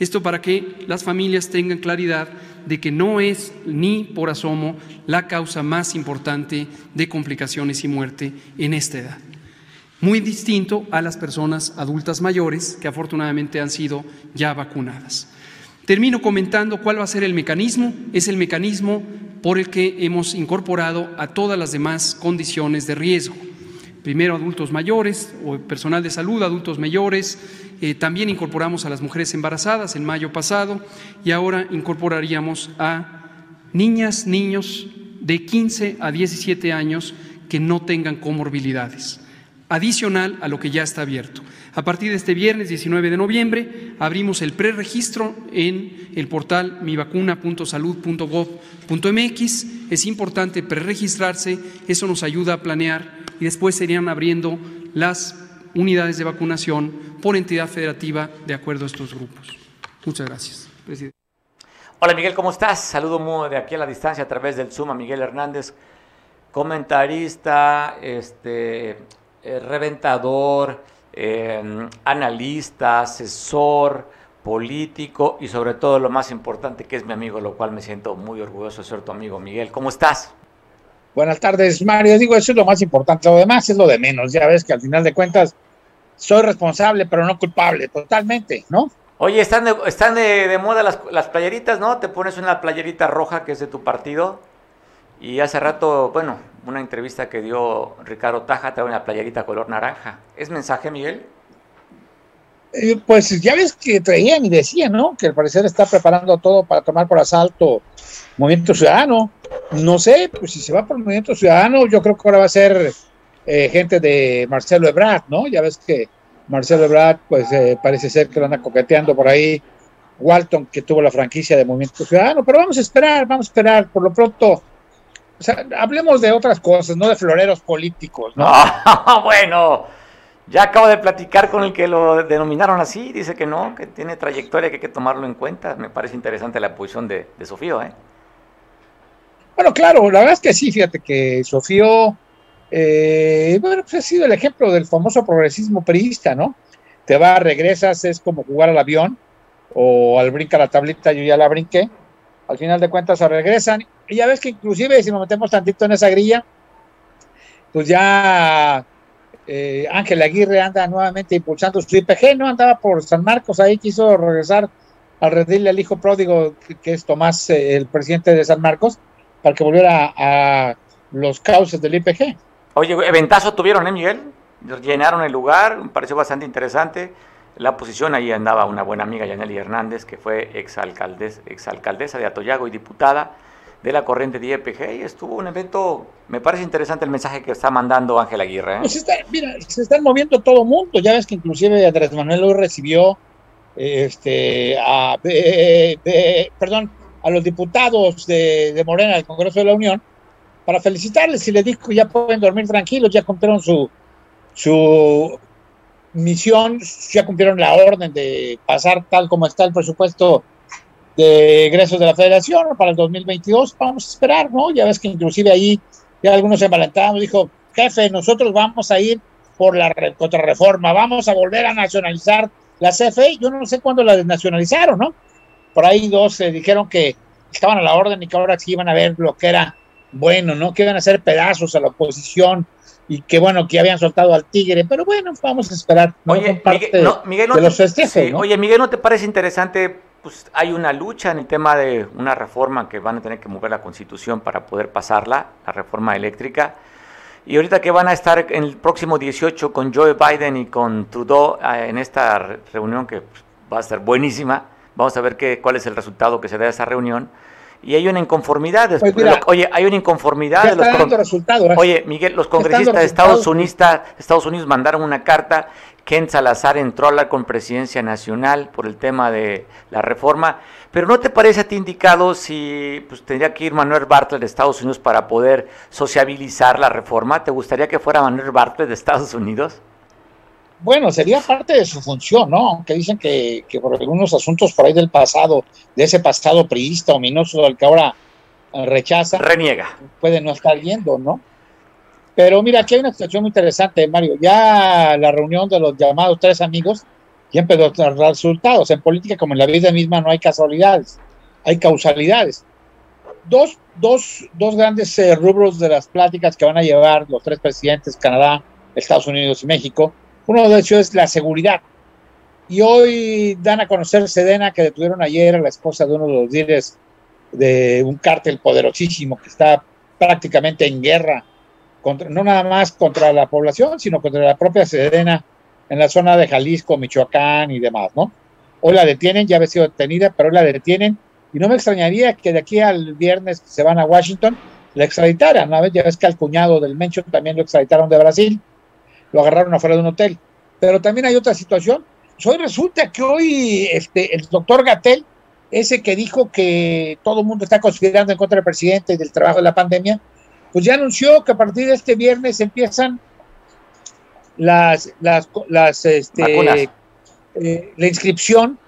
Esto para que las familias tengan claridad de que no es ni por asomo la causa más importante de complicaciones y muerte en esta edad. Muy distinto a las personas adultas mayores que afortunadamente han sido ya vacunadas. Termino comentando cuál va a ser el mecanismo. Es el mecanismo por el que hemos incorporado a todas las demás condiciones de riesgo. Primero adultos mayores o personal de salud, adultos mayores, eh, también incorporamos a las mujeres embarazadas en mayo pasado y ahora incorporaríamos a niñas, niños de 15 a 17 años que no tengan comorbilidades, adicional a lo que ya está abierto. A partir de este viernes 19 de noviembre abrimos el preregistro en el portal mivacuna.salud.gov.mx. Es importante preregistrarse, eso nos ayuda a planear y después serían abriendo las unidades de vacunación por entidad federativa de acuerdo a estos grupos. Muchas gracias, presidente. Hola Miguel, ¿cómo estás? Saludo de aquí a la distancia a través del Zoom a Miguel Hernández. comentarista, este, eh, reventador, eh, analista, asesor, político y sobre todo lo más importante que es mi amigo, lo cual me siento muy orgulloso de ser tu amigo Miguel. ¿Cómo estás? Buenas tardes, Mario. Digo, eso es lo más importante. Lo demás es lo de menos. Ya ves que al final de cuentas soy responsable, pero no culpable, totalmente, ¿no? Oye, están de, están de, moda las, las, playeritas, ¿no? Te pones una playerita roja que es de tu partido. Y hace rato, bueno, una entrevista que dio Ricardo Taja trae una playerita color naranja. ¿Es mensaje, Miguel? Eh, pues ya ves que traían y decían, ¿no? Que al parecer está preparando todo para tomar por asalto Movimiento Ciudadano. No sé, pues si se va por Movimiento Ciudadano, yo creo que ahora va a ser eh, gente de Marcelo Ebrard, ¿no? Ya ves que Marcelo Ebrard, pues eh, parece ser que lo anda coqueteando por ahí. Walton, que tuvo la franquicia de Movimiento Ciudadano, pero vamos a esperar, vamos a esperar. Por lo pronto, o sea, hablemos de otras cosas, no de floreros políticos, ¿no? bueno, ya acabo de platicar con el que lo denominaron así, dice que no, que tiene trayectoria, que hay que tomarlo en cuenta. Me parece interesante la posición de, de Sofío, ¿eh? Bueno, claro, la verdad es que sí, fíjate que Sofío, eh, bueno, pues ha sido el ejemplo del famoso progresismo periodista, ¿no? Te vas, regresas, es como jugar al avión o al brinca la tablita, yo ya la brinqué. Al final de cuentas se regresan ya ves que inclusive si nos metemos tantito en esa grilla, pues ya eh, Ángel Aguirre anda nuevamente impulsando su IPG, ¿no? Andaba por San Marcos, ahí quiso regresar al redil al hijo pródigo, que, es Tomás, eh, el presidente de San Marcos, para que volviera a, los cauces del IPG. Oye, eventazo tuvieron, ¿eh, Miguel? Llenaron el lugar, me pareció bastante interesante. La posición ahí andaba una buena amiga, Yaneli Hernández, que fue exalcaldesa, exalcaldesa de Atoyago y diputada de la corriente de IPG y estuvo un evento, me parece interesante el mensaje que está mandando Ángel Aguirre. ¿eh? Pues mira, se están moviendo todo el mundo, ya ves que inclusive Andrés Manuel hoy recibió este, a, perdón, a los diputados de, de, Morena del Congreso de la Unión para felicitarles y les dijo ya pueden dormir tranquilos, ya cumplieron su, su misión, ya cumplieron la orden de pasar tal como está el presupuesto de egresos de la federación para el 2022. Vamos a esperar, ¿no? Ya ves que inclusive ahí ya algunos se envalentábamos, dijo, jefe, nosotros vamos a ir por la contrarreforma, vamos a volver a nacionalizar la CFE. Yo no sé cuándo la desnacionalizaron, ¿no? Por ahí dos se dijeron que estaban a la orden y que ahora sí iban a ver lo que era bueno, ¿no? Que iban a hacer pedazos a la oposición y que bueno, que habían soltado al tigre, pero bueno, vamos a esperar. Oye, Miguel, no, te, Oye, Miguel, ¿no te parece interesante pues hay una lucha en el tema de una reforma que van a tener que mover la constitución para poder pasarla, la reforma eléctrica. Y ahorita que van a estar en el próximo 18 con Joe Biden y con Trudeau eh, en esta reunión que pues, va a estar buenísima, vamos a ver qué, cuál es el resultado que se da de esa reunión. Y hay una inconformidad. Pues oye, hay una inconformidad. De los ¿eh? Oye, Miguel, los congresistas de Estados Unidos, Estados Unidos mandaron una carta Ken Salazar entró a hablar con Presidencia Nacional por el tema de la reforma, pero ¿no te parece a ti indicado si pues, tendría que ir Manuel Bartlett de Estados Unidos para poder sociabilizar la reforma? ¿Te gustaría que fuera Manuel Bartlett de Estados Unidos? Bueno, sería parte de su función, ¿no? Aunque dicen que, que por algunos asuntos por ahí del pasado, de ese pasado priista ominoso del que ahora rechaza. Reniega. Puede no estar yendo, ¿no? Pero mira, aquí hay una situación muy interesante, Mario. Ya la reunión de los llamados tres amigos ya empezó a dar resultados. En política, como en la vida misma, no hay casualidades, hay causalidades. Dos, dos, dos grandes eh, rubros de las pláticas que van a llevar los tres presidentes, Canadá, Estados Unidos y México. Uno de ellos es la seguridad. Y hoy dan a conocer Sedena, que detuvieron ayer a la esposa de uno de los líderes de un cártel poderosísimo que está prácticamente en guerra no nada más contra la población, sino contra la propia Sedena en la zona de Jalisco, Michoacán y demás, ¿no? Hoy la detienen, ya había sido detenida, pero hoy la detienen y no me extrañaría que de aquí al viernes se van a Washington la extraditaran, ¿no? Ya ves que al cuñado del Mencho también lo extraditaron de Brasil, lo agarraron afuera de un hotel. Pero también hay otra situación. Pues hoy resulta que hoy este, el doctor Gatel, ese que dijo que todo el mundo está conspirando en contra del presidente y del trabajo de la pandemia, pues ya anunció que a partir de este viernes empiezan las, las, las este, eh, la inscripción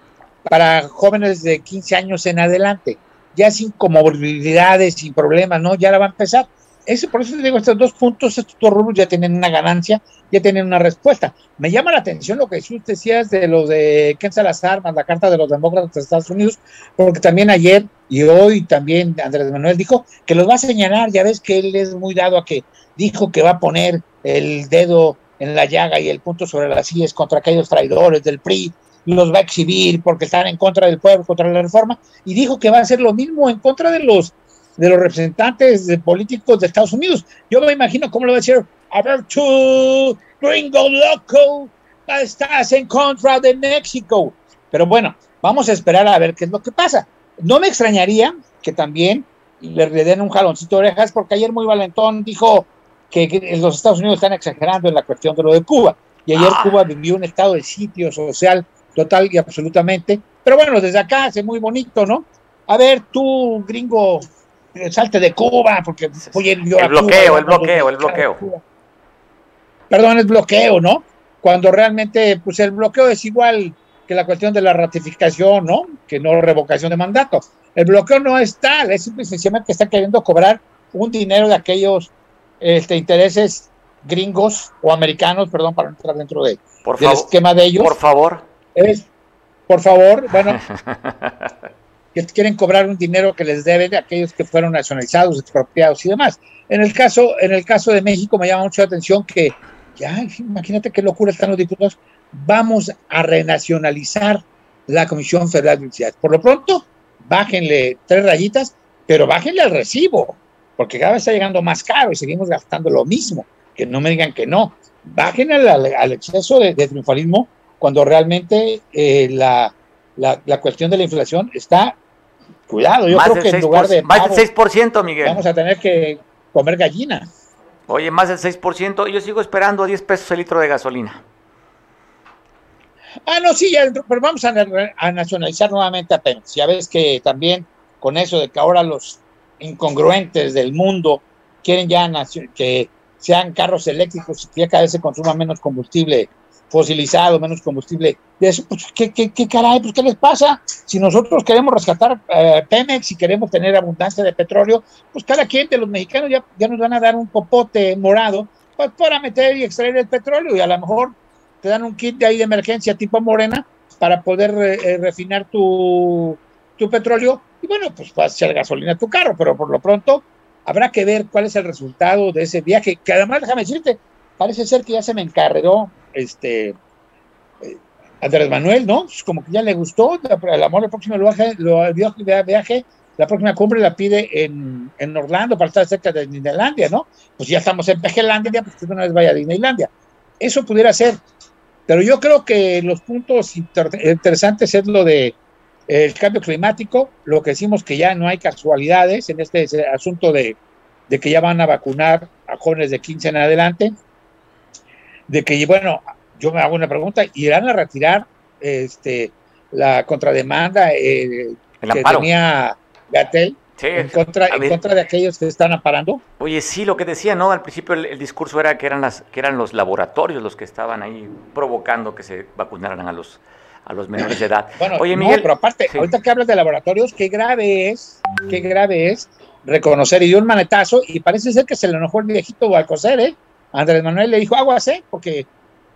para jóvenes de 15 años en adelante, ya sin comorbilidades, sin problemas, ¿no? Ya la va a empezar. Ese, por eso te digo, estos dos puntos, estos dos rubros ya tienen una ganancia, ya tienen una respuesta. Me llama la atención lo que tú decías de lo de Ken Salazar, la carta de los demócratas de Estados Unidos, porque también ayer y hoy también Andrés Manuel dijo que los va a señalar, ya ves que él es muy dado a que dijo que va a poner el dedo en la llaga y el punto sobre las sillas contra aquellos traidores del PRI, los va a exhibir porque están en contra del pueblo, contra la reforma, y dijo que va a hacer lo mismo en contra de los de los representantes de políticos de Estados Unidos. Yo me imagino cómo lo va a decir, a ver tú, gringo loco, estás en contra de México. Pero bueno, vamos a esperar a ver qué es lo que pasa. No me extrañaría que también le, den un jaloncito de orejas, porque ayer muy valentón dijo que, los Estados Unidos están exagerando en la cuestión de lo de Cuba. Y ayer ah. Cuba vivió un estado de sitio social total y absolutamente. Pero bueno, desde acá hace muy bonito, ¿no? A ver, tú, gringo salte de Cuba, porque voy el bloqueo, el bloqueo, el bloqueo. Perdón, el bloqueo, ¿no? Cuando realmente, pues el bloqueo es igual que la cuestión de la ratificación, ¿no? Que no revocación de mandato. El bloqueo no es tal, es simplemente que está queriendo cobrar un dinero de aquellos este, intereses gringos o americanos, perdón, para entrar dentro de, por del esquema de ellos. Por favor. Es, por favor, bueno, que quieren cobrar un dinero que les deben de aquellos que fueron nacionalizados, expropiados y demás. En el caso, en el caso de México me llama mucho la atención que, ya, imagínate qué locura están los diputados, vamos a renacionalizar la Comisión Federal de Universidades. Por lo pronto, bájenle tres rayitas, pero bájenle al recibo, porque cada vez está llegando más caro y seguimos gastando lo mismo. Que no me digan que no. Bájenle al, exceso de, triunfalismo cuando realmente eh, la, la, cuestión de la inflación está cuidado. Yo creo que en lugar de. más del 6%, Miguel. Vamos a tener que comer gallina. Oye, más del 6%. Yo sigo esperando a 10 pesos el litro de gasolina. Ah, no, sí, ya, pero vamos a, nacionalizar nuevamente apenas. Ya ves que también con eso de que ahora los incongruentes del mundo quieren ya que sean carros eléctricos y que cada vez se consuma menos combustible fosilizado, menos combustible. De eso, pues, ¿qué, qué, qué caray? Pues, ¿qué les pasa? Si nosotros queremos rescatar eh, Pemex y queremos tener abundancia de petróleo, pues cada quien de los mexicanos ya, ya nos van a dar un popote morado pues, para meter y extraer el petróleo y a lo mejor te dan un kit de ahí de emergencia tipo Morena para poder eh, refinar tu, tu petróleo y bueno, pues vas a gasolina a tu carro, pero por lo pronto habrá que ver cuál es el resultado de ese viaje, que además, déjame decirte, parece ser que ya se me encarregó este eh, Andrés Manuel, ¿no? Pues como que ya le gustó, el amor el próximo viaje, viaje, la próxima cumbre la pide en, en, Orlando para estar cerca de Disneylandia, ¿no? Pues ya estamos en Pejelandia, pues que una vez vaya a Disneylandia. Eso pudiera ser, pero yo creo que los puntos interesantes es lo de el cambio climático, lo que decimos que ya no hay casualidades en este asunto de, de que ya van a vacunar a jóvenes de 15 en adelante, de que, bueno, yo me hago una pregunta, ¿irán a retirar este, la contrademanda eh, que tenía Gatel? en, contra, en contra de aquellos que están amparando. Oye, sí, lo que decía, ¿no? Al principio el, discurso era que eran las que eran los laboratorios los que estaban ahí provocando que se vacunaran a los a los menores de edad. Bueno, Oye, Miguel, pero aparte, ahorita que hablas de laboratorios, qué grave es, qué grave es reconocer y dio un manetazo y parece ser que se le enojó el viejito Balcoser, ¿eh? Andrés Manuel le dijo, aguas, ¿eh? Porque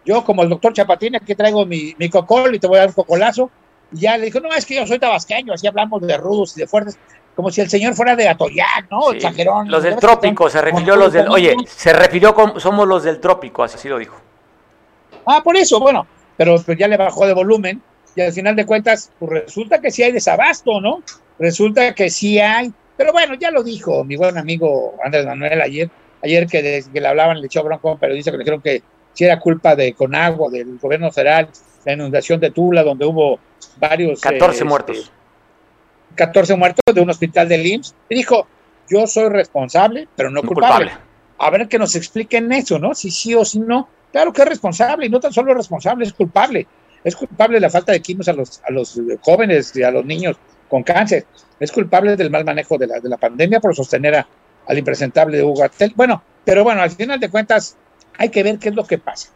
yo, como el doctor Chapatín, aquí traigo mi, mi cocol y te voy a dar un cocolazo. Y ya le dijo, no, es que yo soy tabasqueño, así hablamos de rudos y de fuertes, como si el señor fuera de Atoyac, ¿no? Sí, Los del trópico, se refirió a los del, oye, se refirió con, somos los del trópico, así lo dijo. Ah, por eso, bueno, pero pues ya le bajó de volumen y al final de cuentas, pues resulta que sí hay desabasto, ¿no? Resulta que sí hay, pero bueno, ya lo dijo mi buen amigo Andrés Manuel ayer, ayer que, que le hablaban, le echó bronco pero dice que le dijeron que si era culpa de Conagua, del gobierno federal, la inundación de Tula, donde hubo varios... 14 eh, muertos. 14 muertos de un hospital de IMSS. Y dijo, yo soy responsable, pero no, culpable. A ver que nos expliquen eso, ¿no? Si sí o si no. Claro que es responsable, y no tan solo es responsable, es culpable. Es culpable la falta de químicos a los, a los jóvenes y a los niños con cáncer. Es culpable del mal manejo de la, de la pandemia por sostener a, al impresentable de Hugo Bueno, pero bueno, al final de cuentas, hay que ver qué es lo que pasa.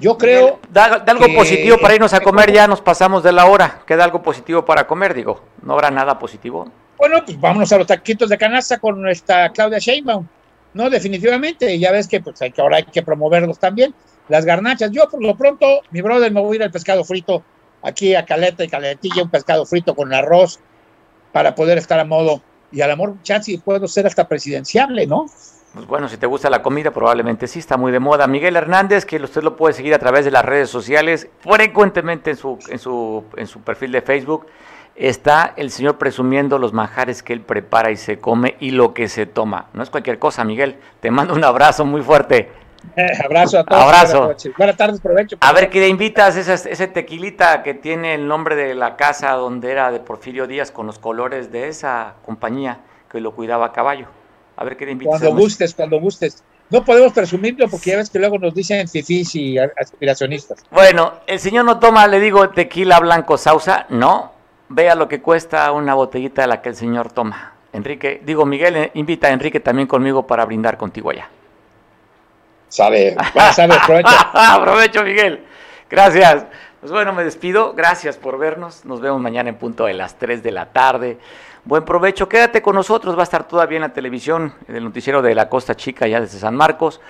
Yo creo. Da, algo positivo para irnos a comer, ya nos pasamos de la hora. Queda algo positivo para comer, digo. ¿No habrá nada positivo? Bueno, pues vámonos a los taquitos de canasta con nuestra Claudia Sheinbaum. No, definitivamente, ya ves que pues hay que, ahora hay que promoverlos también. Las garnachas, yo por lo pronto, mi brother, me voy a ir al pescado frito, aquí a Caleta y Caletilla, un pescado frito con arroz, para poder estar a modo, y al amor, chance, puedo ser hasta presidenciable, ¿no? Pues bueno, si te gusta la comida, probablemente sí, está muy de moda. Miguel Hernández, que usted lo puede seguir a través de las redes sociales, frecuentemente en su, en su, en su perfil de Facebook, está el señor presumiendo los manjares que él prepara y se come y lo que se toma. No es cualquier cosa, Miguel. Te mando un abrazo muy fuerte. Abrazo a todos. Abrazo. Buenas, tardes, provecho. A ver, ¿qué le invitas ese, ese tequilita que tiene el nombre de la casa donde era de Porfirio Díaz con los colores de esa compañía que lo cuidaba a caballo? A ver qué le invitas. Cuando gustes, cuando gustes. No podemos presumirlo porque ya ves que luego nos dicen fifís y aspiracionistas. Bueno, el señor no toma, le digo, tequila blanco sausa. No, vea lo que cuesta una botellita de la que el señor toma. Enrique, digo, Miguel, eh, invita a Enrique también conmigo para brindar contigo allá. Sabe, sabe, aprovecho. aprovecho, Miguel. Gracias. Pues bueno, me despido. Gracias por vernos. Nos vemos mañana en punto de las 3 de la tarde. Buen provecho. Quédate con nosotros. Va a estar todavía en la televisión, en el noticiero de la Costa Chica, ya desde San Marcos.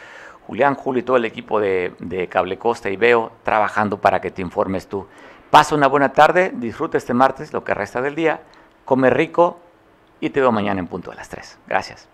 Julián, Julio y todo el equipo de, de Cable Costa y Veo trabajando para que te informes tú. Pasa una buena tarde, disfruta este martes, lo que resta del día, come rico y te veo mañana en punto de las 3. Gracias.